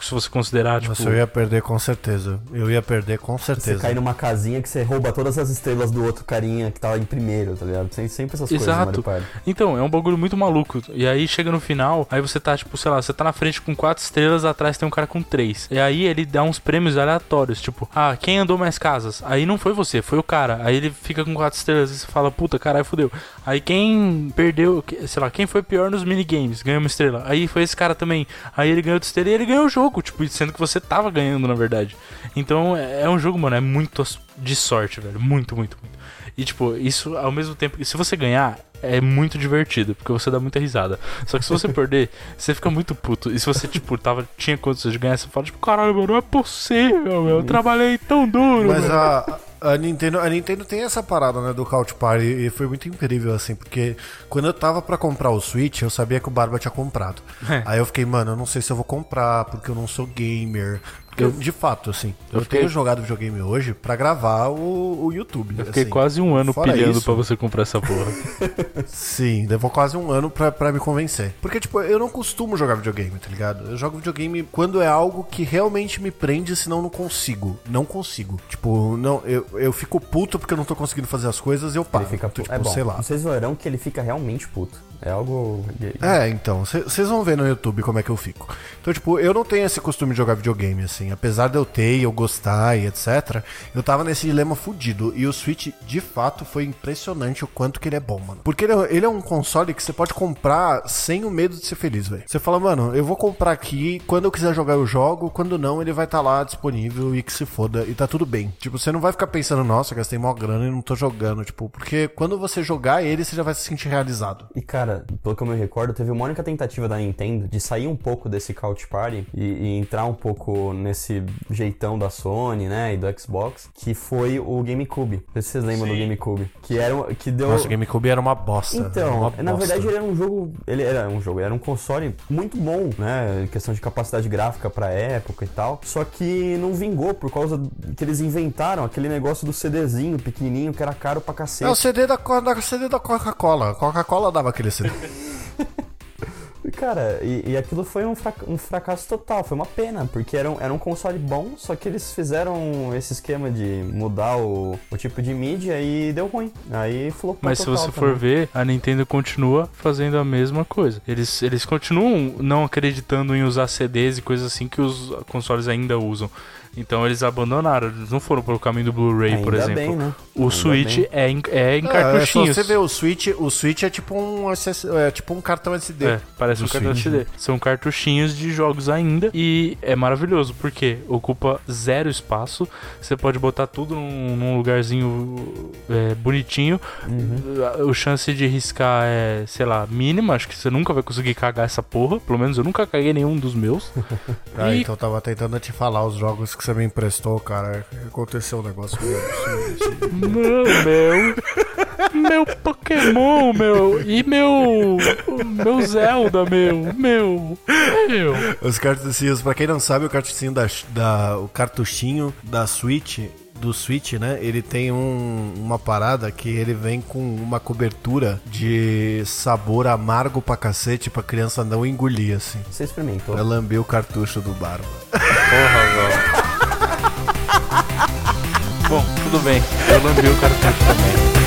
Speaker 2: Se você considerar, tipo.
Speaker 1: Nossa, eu ia perder com certeza. Eu ia perder com
Speaker 3: Você
Speaker 1: certeza.
Speaker 3: cai numa casinha que você rouba todas as estrelas do outro carinha que tava em primeiro, tá ligado? Tem sempre essas coisas no Mario
Speaker 2: Exato.
Speaker 3: Party.
Speaker 2: Então, é um bagulho muito maluco. E aí chega no final, aí você tá, tipo, sei lá, você tá na frente com quatro estrelas, atrás tem um cara com três. E aí ele dá uns prêmios aleatórios, tipo, ah, quem andou mais casas? Aí não foi você, foi o cara. Aí ele fica com quatro estrelas e você fala, puta, caralho, fudeu. Aí quem perdeu, sei lá, quem foi pior nos minigames, ganhou uma estrela. Aí foi esse cara também. Aí ele ganhou outra estrela e ele ganhou o jogo, tipo, sendo que você tava ganhando, na verdade. Então é é um jogo, mano, é muito de sorte, velho. Muito, muito, muito. E, tipo, isso ao mesmo tempo se você ganhar, é muito divertido, porque você dá muita risada. Só que se você perder, você fica muito puto. E se você, tipo, tava, tinha condições de ganhar, você fala, tipo, caralho, mano, não é possível, meu. Eu trabalhei tão duro,
Speaker 1: Mas
Speaker 2: velho."
Speaker 1: a, a, Nintendo, a Nintendo tem essa parada, né, do Couch Party, e foi muito incrível, assim, porque quando eu tava pra comprar o Switch, eu sabia que o Barba tinha comprado.
Speaker 2: É.
Speaker 1: Aí eu fiquei, mano, eu não sei se eu vou comprar, porque eu não sou gamer, Eu, de fato, assim, eu,
Speaker 2: Eu fiquei-
Speaker 1: tenho jogado videogame hoje pra gravar o, o YouTube.
Speaker 2: Eu fiquei
Speaker 1: assim.
Speaker 2: quase um ano
Speaker 1: Fora
Speaker 2: pilhando pra você comprar essa porra.
Speaker 1: Sim, levou quase um ano pra, pra me convencer. Porque, tipo, eu não costumo jogar videogame, tá ligado? Eu jogo videogame quando é algo que realmente me prende, senão eu não consigo. Não consigo. Tipo, não, eu, eu fico puto porque eu não tô conseguindo fazer as coisas e eu paro.
Speaker 3: Ele fica
Speaker 1: Então,
Speaker 3: puto.
Speaker 1: tipo,
Speaker 3: é bom.
Speaker 1: sei lá.
Speaker 3: Vocês verão que ele fica realmente puto. É algo.
Speaker 1: É, então, vocês vão ver no YouTube como é que eu fico. Então, tipo, eu não tenho esse costume de jogar videogame, assim. Apesar de eu ter, eu gostar e etc., eu tava nesse dilema fudido. E o Switch, de fato, foi impressionante o quanto que ele é bom, mano. Porque ele é, ele é um console que você pode comprar sem o medo de ser feliz, velho. Você fala, mano, eu vou comprar aqui, quando eu quiser jogar eu jogo, quando não, ele vai estar lá disponível e que se foda, e tá tudo bem. Tipo, você não vai ficar pensando, nossa, gastei mó grana e não tô jogando, tipo, porque quando você jogar ele, você já vai se sentir realizado.
Speaker 3: E cara, pelo que eu me recordo, teve uma única tentativa da Nintendo de sair um pouco desse couch party e, e entrar um pouco nesse jeitão da Sony, né, e do Xbox, que foi o GameCube. Não sei se vocês lembram do GameCube. Que era que deu.
Speaker 1: Nossa, o GameCube era uma bosta.
Speaker 3: Então,
Speaker 1: uma
Speaker 3: na
Speaker 1: bosta.
Speaker 3: verdade ele era um jogo, ele era um jogo, era um console muito bom, né, em questão de capacidade gráfica pra época e tal. Só que não vingou por causa que eles inventaram aquele negócio do CDzinho pequenininho que era caro pra
Speaker 1: É o
Speaker 3: cacete.
Speaker 1: CD da, da CD da Coca-Cola. Coca-Cola dava aquele CD.
Speaker 3: E, Cara, e, e aquilo foi um, fra- um fracasso total, foi uma pena, porque era um, era um console bom, só que eles fizeram esse esquema de mudar o, o tipo de mídia e deu ruim. Aí flopou
Speaker 2: Mas se
Speaker 3: total
Speaker 2: você for
Speaker 3: também.
Speaker 2: ver, a Nintendo continua fazendo a mesma coisa. Eles, eles continuam não acreditando em usar CDs e coisas assim que os consoles ainda usam. Então eles abandonaram, eles não foram pelo caminho do Blu-ray, por exemplo.
Speaker 3: bem, né?
Speaker 2: O
Speaker 3: Ainda
Speaker 2: Switch
Speaker 3: bem.
Speaker 2: é em, é em
Speaker 1: É,
Speaker 2: cartuchinhos.
Speaker 1: se você vê o Switch, o Switch é tipo um, é tipo um cartão SD.
Speaker 2: É, parece um. SD. São cartuchinhos de jogos ainda. E é maravilhoso, porque ocupa zero espaço. Você pode botar tudo num, num lugarzinho é, bonitinho.
Speaker 3: Uhum.
Speaker 2: A, a chance de riscar é, sei lá, mínima. Acho que você nunca vai conseguir cagar essa porra. Pelo menos eu nunca caguei nenhum dos meus.
Speaker 1: Ah,
Speaker 2: E-
Speaker 1: então eu tava tentando te falar os jogos que você me emprestou, cara. Aconteceu um negócio absurdo.
Speaker 2: Não, meu. Meu Pokémon, meu. E meu. Meu Zelda, meu. Meu. Meu.
Speaker 1: Os cartuchinhos, pra quem não sabe, o cartuchinho da, da o cartuchinho da Switch, do Switch, né? Ele tem um- uma parada que ele vem com uma cobertura de sabor amargo pra cacete pra criança não engolir, assim.
Speaker 3: Você experimentou?
Speaker 1: Pra lamber o cartucho do barba.
Speaker 2: Porra, velho. Bom, tudo bem. Eu lambi o cartucho também.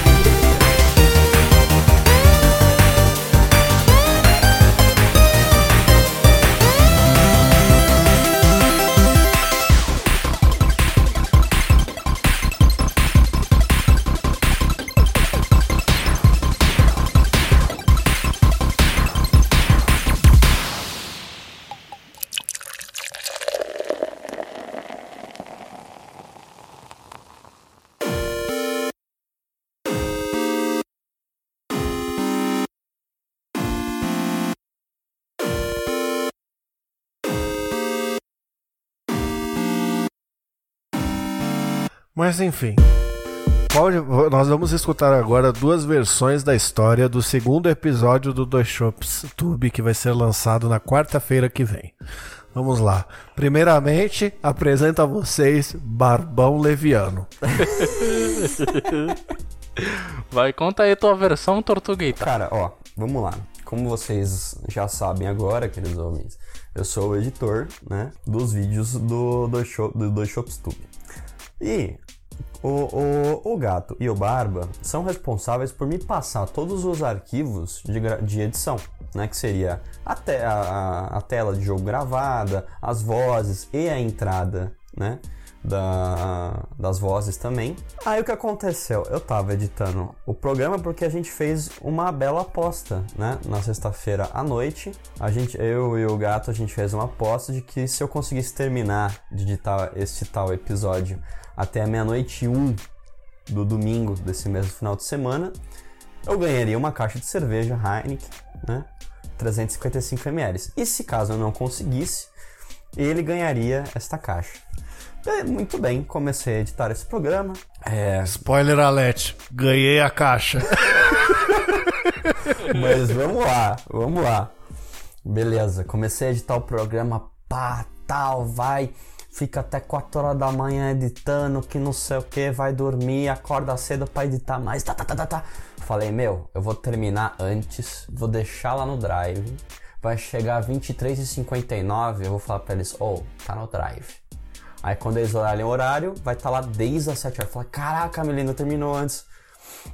Speaker 1: Mas enfim. Pode- nós vamos escutar agora duas versões da história do segundo episódio do Dois Shops Tube, que vai ser lançado na quarta-feira que vem. Vamos lá. Primeiramente, apresento a vocês Barbão Leviano.
Speaker 2: Vai, conta aí tua versão tortuguita.
Speaker 3: Cara, ó, vamos lá. Como vocês já sabem agora, queridos ouvintes, eu sou o editor, né, dos vídeos do Dois Shop, do Dois Shops Tube. E o, o, o Gato e o Barba são responsáveis por me passar todos os arquivos de, de edição, né, que seria a, te- a, a- tela de jogo gravada, as vozes e a entrada, né, da, das vozes também. Aí o que aconteceu? Eu tava editando o programa porque a gente fez uma bela aposta, né? Na sexta-feira à noite, a gente, eu e o gato, a gente fez uma aposta de que se eu conseguisse terminar de editar esse tal episódio até a meia-noite e um do domingo desse mesmo final de semana, eu ganharia uma caixa de cerveja Heineken, né? 355 ml. E se caso eu não conseguisse, ele ganharia esta caixa. É, muito bem, comecei a editar esse programa. É,
Speaker 1: Spoiler alert, ganhei a caixa.
Speaker 3: mas vamos lá, vamos lá. Beleza, comecei a editar o programa, pá, tal, vai. Fica até 4 horas da manhã editando, que não sei o que, vai dormir, acorda cedo pra editar mais, tá, tá, tá, tá, tá. Falei, meu, eu vou terminar antes, vou deixar lá no drive, vai chegar 23h59, eu vou falar pra eles, oh, tá no drive. Aí quando eles olharem o horário, vai estar tá lá desde as 7 horas. Fala, caraca, menino, terminou antes.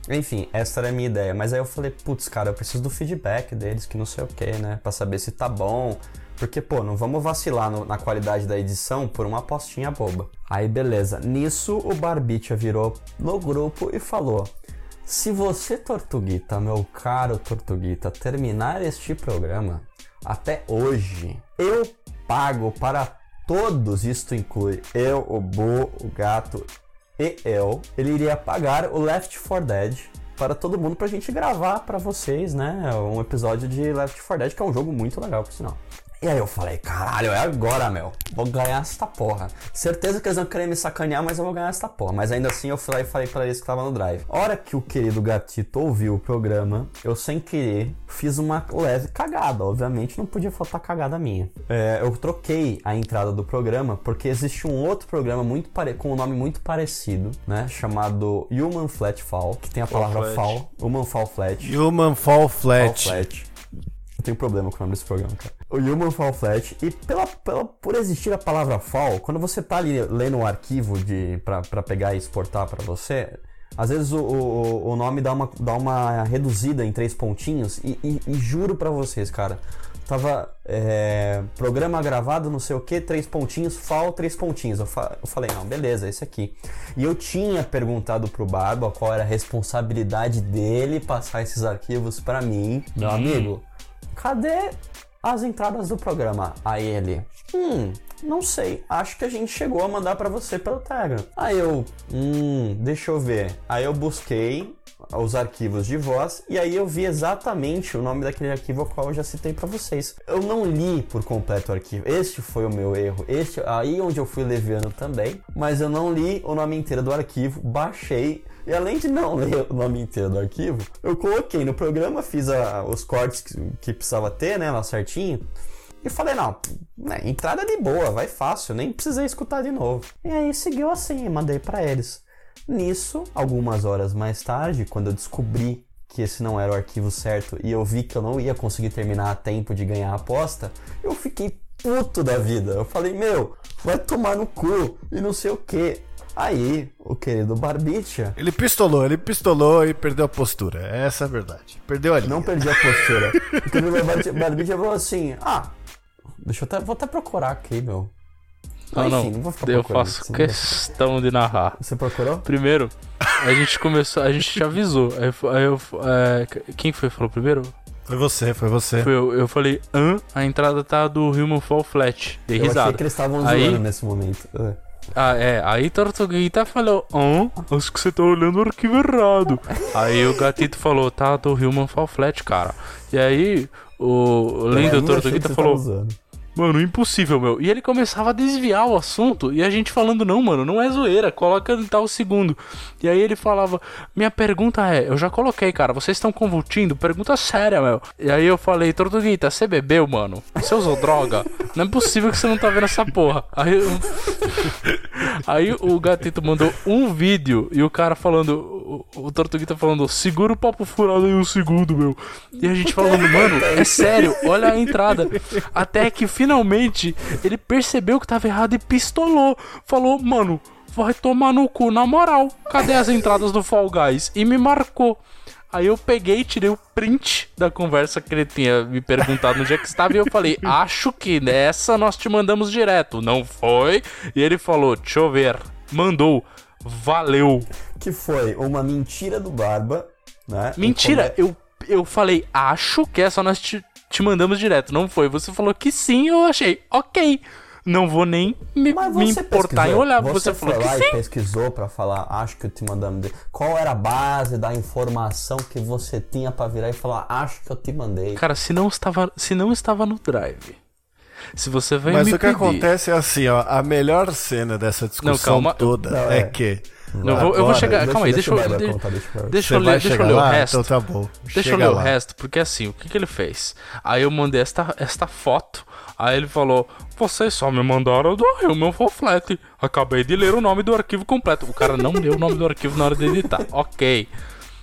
Speaker 3: Enfim, essa era a minha ideia. Mas aí eu falei, putz, cara, eu preciso do feedback deles, que não sei o que, né? Pra saber se tá bom. Porque, pô, não vamos vacilar no, na qualidade da edição por uma apostinha boba. Aí, beleza. Nisso, o Barbicha virou no grupo e falou: Se você, Tortuguita, meu caro Tortuguita, terminar este programa até hoje, eu pago para todos, isto inclui eu, o Bo, o gato e eu, ele iria pagar o Left 4 Dead para todo mundo pra gente gravar para vocês, né? Um episódio de Left 4 Dead, que é um jogo muito legal, por sinal. E aí eu falei, caralho, é agora, meu. Vou ganhar esta porra. Certeza que eles vão querer me sacanear, mas eu vou ganhar esta porra. Mas ainda assim eu fui lá e falei pra eles que tava no drive. Hora que o querido gatito ouviu o programa, eu sem querer fiz uma leve cagada. Obviamente não podia faltar cagada minha. É, eu troquei a entrada do programa porque existe um outro programa muito pare... com um nome muito parecido, né? Chamado Human Flat Fall, que tem a palavra fall. Human Fall Flat.
Speaker 1: Human Fall Flat.
Speaker 3: Fall flat. Eu tenho problema com o nome desse programa, cara. O Human Fall Flat. E pela, pela, por existir a palavra fall, quando você tá ali lendo um arquivo de, pra, pra pegar e exportar para você, às vezes o, o, o, nome dá uma, dá uma reduzida em três pontinhos. E, e, e juro para vocês, cara. Tava é, programa gravado, não sei o que, três pontinhos, fall, três pontinhos. Eu, fa eu falei, não, beleza, esse aqui. E eu tinha perguntado pro Barba qual era a responsabilidade dele passar esses arquivos para mim. Meu amigo, cadê as entradas do programa? Aí ele, hum, não sei, acho que a gente chegou a mandar para você pelo Telegram. Aí eu, hum, deixa eu ver. Aí eu busquei os arquivos de voz e aí eu vi exatamente o nome daquele arquivo ao qual eu já citei para vocês. Eu não li por completo o arquivo. Este foi o meu erro. Este aí onde eu fui leviano também, mas eu não li o nome inteiro do arquivo, baixei e além de não ler o nome inteiro do arquivo, eu coloquei no programa, fiz a, os cortes que, que, precisava ter, né, lá certinho. E falei, não, né, entrada de boa, vai fácil, nem precisei escutar de novo. E aí seguiu assim, mandei para eles. Nisso, algumas horas mais tarde, quando eu descobri que esse não era o arquivo certo e eu vi que eu não ia conseguir terminar a tempo de ganhar a aposta, eu fiquei puto da vida. Eu falei, meu, vai tomar no cu e não sei o que. Aí, o querido Barbicha.
Speaker 1: Ele pistolou, ele pistolou e perdeu a postura. Essa é a verdade. Perdeu a linha.
Speaker 3: Não perdi a postura. o querido Barbicha falou assim: Ah, deixa eu até, vou até procurar aqui, meu.
Speaker 2: Não, não, enfim, não vou ficar Eu faço questão de narrar.
Speaker 3: Você procurou?
Speaker 2: Primeiro, a gente começou, a gente te avisou. Aí, aí eu, é, quem foi que falou primeiro?
Speaker 1: Foi você, foi você.
Speaker 2: Foi eu, eu falei, hã? A entrada tá do Human Fall Flat. Dei
Speaker 3: eu
Speaker 2: risada.
Speaker 3: achei que eles estavam zoando nesse momento. É.
Speaker 2: Ah, é. Aí Tortuguita falou, hã? Acho que você tá olhando o arquivo errado. aí o gatito falou, tá do Human Fall Flat, cara. E aí o lindo Tortuguita falou. Mano, impossível, meu. E ele começava a desviar o assunto e a gente falando, não, mano, não é zoeira, coloca em tal segundo. E aí ele falava, minha pergunta é, eu já coloquei, cara, vocês estão convultindo? Pergunta séria, meu. E aí eu falei, Tortuguita, você bebeu, mano? Você usou droga? Não é possível que você não tá vendo essa porra. Aí, eu... aí o gatito mandou um vídeo e o cara falando, o, o Tortuguita falando, segura o papo furado aí um segundo, meu. E a gente falando, mano, é sério, olha a entrada. Até que finalmente ele percebeu que tava errado e pistolou. Falou, mano, vai tomar no cu, na moral. Cadê as entradas do Fall Guys? E me marcou. Aí eu peguei, tirei o print da conversa que ele tinha me perguntado no dia que estava e eu falei: Acho que nessa nós te mandamos direto. Não foi? E ele falou: Deixa eu ver. Mandou. Valeu.
Speaker 3: Que foi uma mentira do Barba, né?
Speaker 2: Mentira, eu, eu falei: Acho que essa nós te, te mandamos direto. Não foi. Você falou que sim, eu achei, ok. Não vou nem me, me importar em olhar.
Speaker 3: Você,
Speaker 2: você falou
Speaker 3: foi
Speaker 2: lá
Speaker 3: que sim. e pesquisou para falar, acho que eu te mandamos. Qual era a base da informação que você tinha para virar e falar, acho que eu te mandei?
Speaker 2: Cara, se não estava, se não estava no drive. Se você vai
Speaker 1: Mas
Speaker 2: me
Speaker 1: o que
Speaker 2: pedir...
Speaker 1: acontece é assim, ó, a melhor cena dessa discussão
Speaker 2: não,
Speaker 1: toda
Speaker 3: não,
Speaker 1: é,
Speaker 3: é
Speaker 1: que
Speaker 2: eu vou, eu vou chegar. Deixa, calma aí, deixa, deixa, eu, contar, deixa, deixa eu ler, deixa eu ler o resto.
Speaker 1: Então tá bom.
Speaker 2: Deixa
Speaker 1: Chega
Speaker 2: eu ler
Speaker 1: lá.
Speaker 2: o resto, porque assim, o que, que ele fez? Aí eu mandei esta, esta foto Aí ele falou: Vocês só me mandaram do Human for Flat. Acabei de ler o nome do arquivo completo. O cara não leu o nome do arquivo na hora de editar. Ok.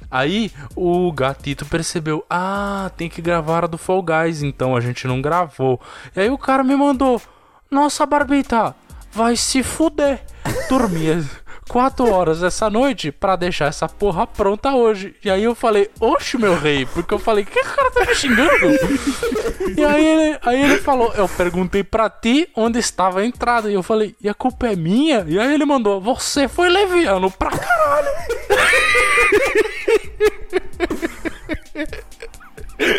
Speaker 2: Aí o gatito percebeu: Ah, tem que gravar a do Fall Guys. Então a gente não gravou. E aí o cara me mandou: Nossa, Barbita, vai se fuder. Dormia. 4 horas essa noite pra deixar essa porra pronta hoje. E aí eu falei, oxe, meu rei, porque eu falei, que cara tá me xingando? e aí ele, aí ele falou, eu perguntei pra ti onde estava a entrada. E eu falei, e a culpa é minha? E aí ele mandou, você foi leviano pra caralho.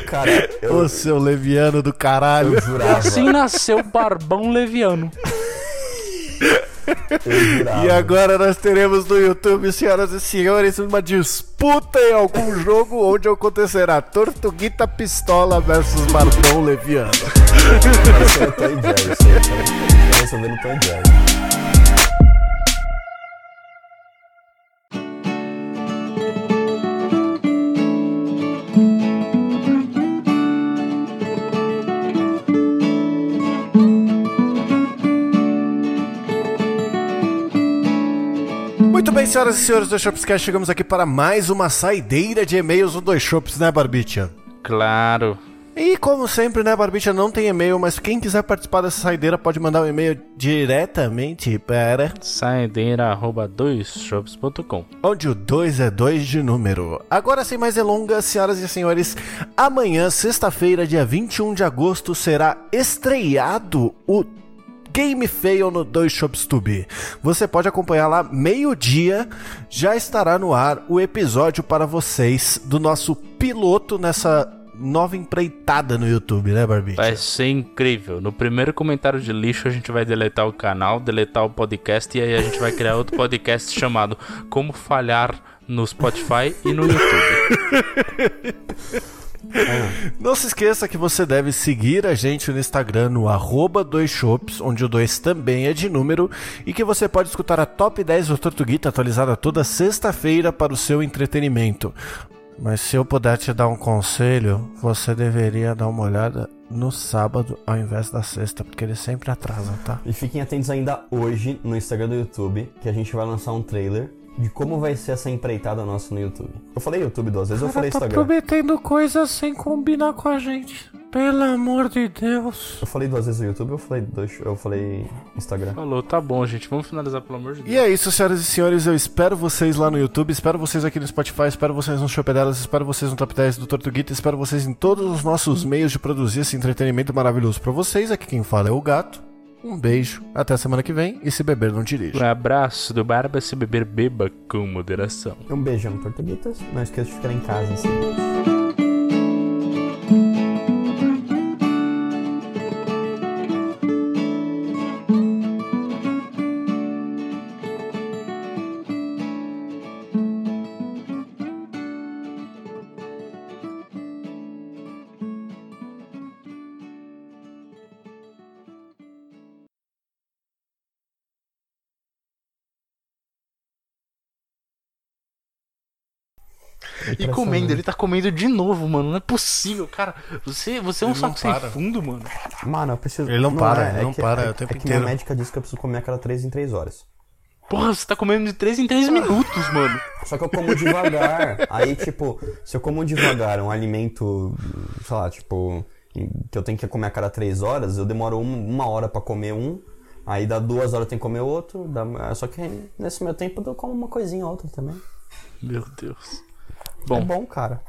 Speaker 3: Cara, eu,
Speaker 1: Ô, seu leviano do caralho.
Speaker 3: eu
Speaker 2: E assim nasceu Barbão Leviano.
Speaker 1: E agora nós teremos no YouTube, senhoras e senhores, uma disputa em algum jogo onde acontecerá Tortuguita Pistola versus Barbão Leviano.
Speaker 3: Parece o Tom Jerry, isso aí, Parece eu vendo Tom e
Speaker 1: bem, senhoras e senhores do Shopscast, chegamos aqui para mais uma saideira de e-mails do Dois Shops, né, Barbicha?
Speaker 2: Claro.
Speaker 1: E como sempre, né, Barbicha não tem e-mail, mas quem quiser participar dessa saideira pode mandar um e-mail diretamente para
Speaker 2: Saideira arroba doisshops.com.
Speaker 1: onde o 2 é 2 de número. Agora, sem mais delongas, senhoras e senhores, amanhã, sexta-feira, dia 21 de agosto, será estreado o Game Fail no 2 Shops Tube. Você pode acompanhar lá meio-dia, já estará no ar o episódio para vocês do nosso piloto nessa nova empreitada no YouTube, né, Barbie?
Speaker 2: Vai ser incrível. No primeiro comentário de lixo a gente vai deletar o canal, deletar o podcast e aí a gente vai criar outro podcast chamado Como Falhar no Spotify e no YouTube.
Speaker 1: Não se esqueça que você deve seguir a gente no Instagram no arroba 2shops, onde o 2 também é de número, e que você pode escutar a top 10 do Tortuguita atualizada toda sexta-feira para o seu entretenimento. Mas se eu puder te dar um conselho, você deveria dar uma olhada no sábado ao invés da sexta, porque eles sempre atrasam, tá?
Speaker 3: E fiquem atentos ainda hoje no Instagram do YouTube, que a gente vai lançar um trailer de como vai ser essa empreitada nossa no YouTube. Eu falei YouTube duas vezes, eu falei
Speaker 1: tá
Speaker 3: Instagram.
Speaker 1: prometendo coisas sem combinar com a gente. Pelo amor de Deus.
Speaker 3: Eu falei duas vezes no YouTube, eu falei dois, eu falei Instagram.
Speaker 2: Falou, tá bom, gente. Vamos finalizar, pelo amor de Deus.
Speaker 1: E é isso, senhoras e senhores. Eu espero vocês lá no YouTube, espero vocês aqui no Spotify, espero vocês no Chopedelas, espero vocês no Top 10 do Tortuguita, espero vocês em todos os nossos meios de produzir esse entretenimento maravilhoso pra vocês. Aqui quem fala é o Gato. Um beijo, até a semana que vem e se beber não dirija.
Speaker 2: Um abraço do Barba se beber beba com moderação.
Speaker 3: Um beijão, Tortuguitas. Não esqueça de ficar em casa, assim.
Speaker 2: E comendo, ele tá comendo de novo, mano. Não é possível, cara. Você, você é um
Speaker 1: Ele não
Speaker 2: saco sem
Speaker 1: para.
Speaker 2: fundo, mano.
Speaker 3: Mano, eu preciso.
Speaker 1: Ele não para,
Speaker 3: é,
Speaker 1: ele
Speaker 3: é
Speaker 1: não
Speaker 3: que-
Speaker 1: para,
Speaker 3: é,
Speaker 1: é o tempo
Speaker 3: é que
Speaker 1: inteiro.
Speaker 3: minha médica disse que eu preciso comer a cada 3 em 3 horas.
Speaker 2: Porra, você tá comendo de 3 em 3 minutos, mano.
Speaker 3: Só que eu como devagar. Aí, tipo, se eu como devagar um alimento, sei lá, tipo, que eu tenho que comer a cada 3 horas, eu demoro um- uma hora pra comer um. Aí dá duas horas eu tenho que comer outro. dá- só que nesse meu tempo eu como uma coisinha ou outra também.
Speaker 2: Meu Deus.
Speaker 3: É
Speaker 2: Bom,
Speaker 3: bom, cara.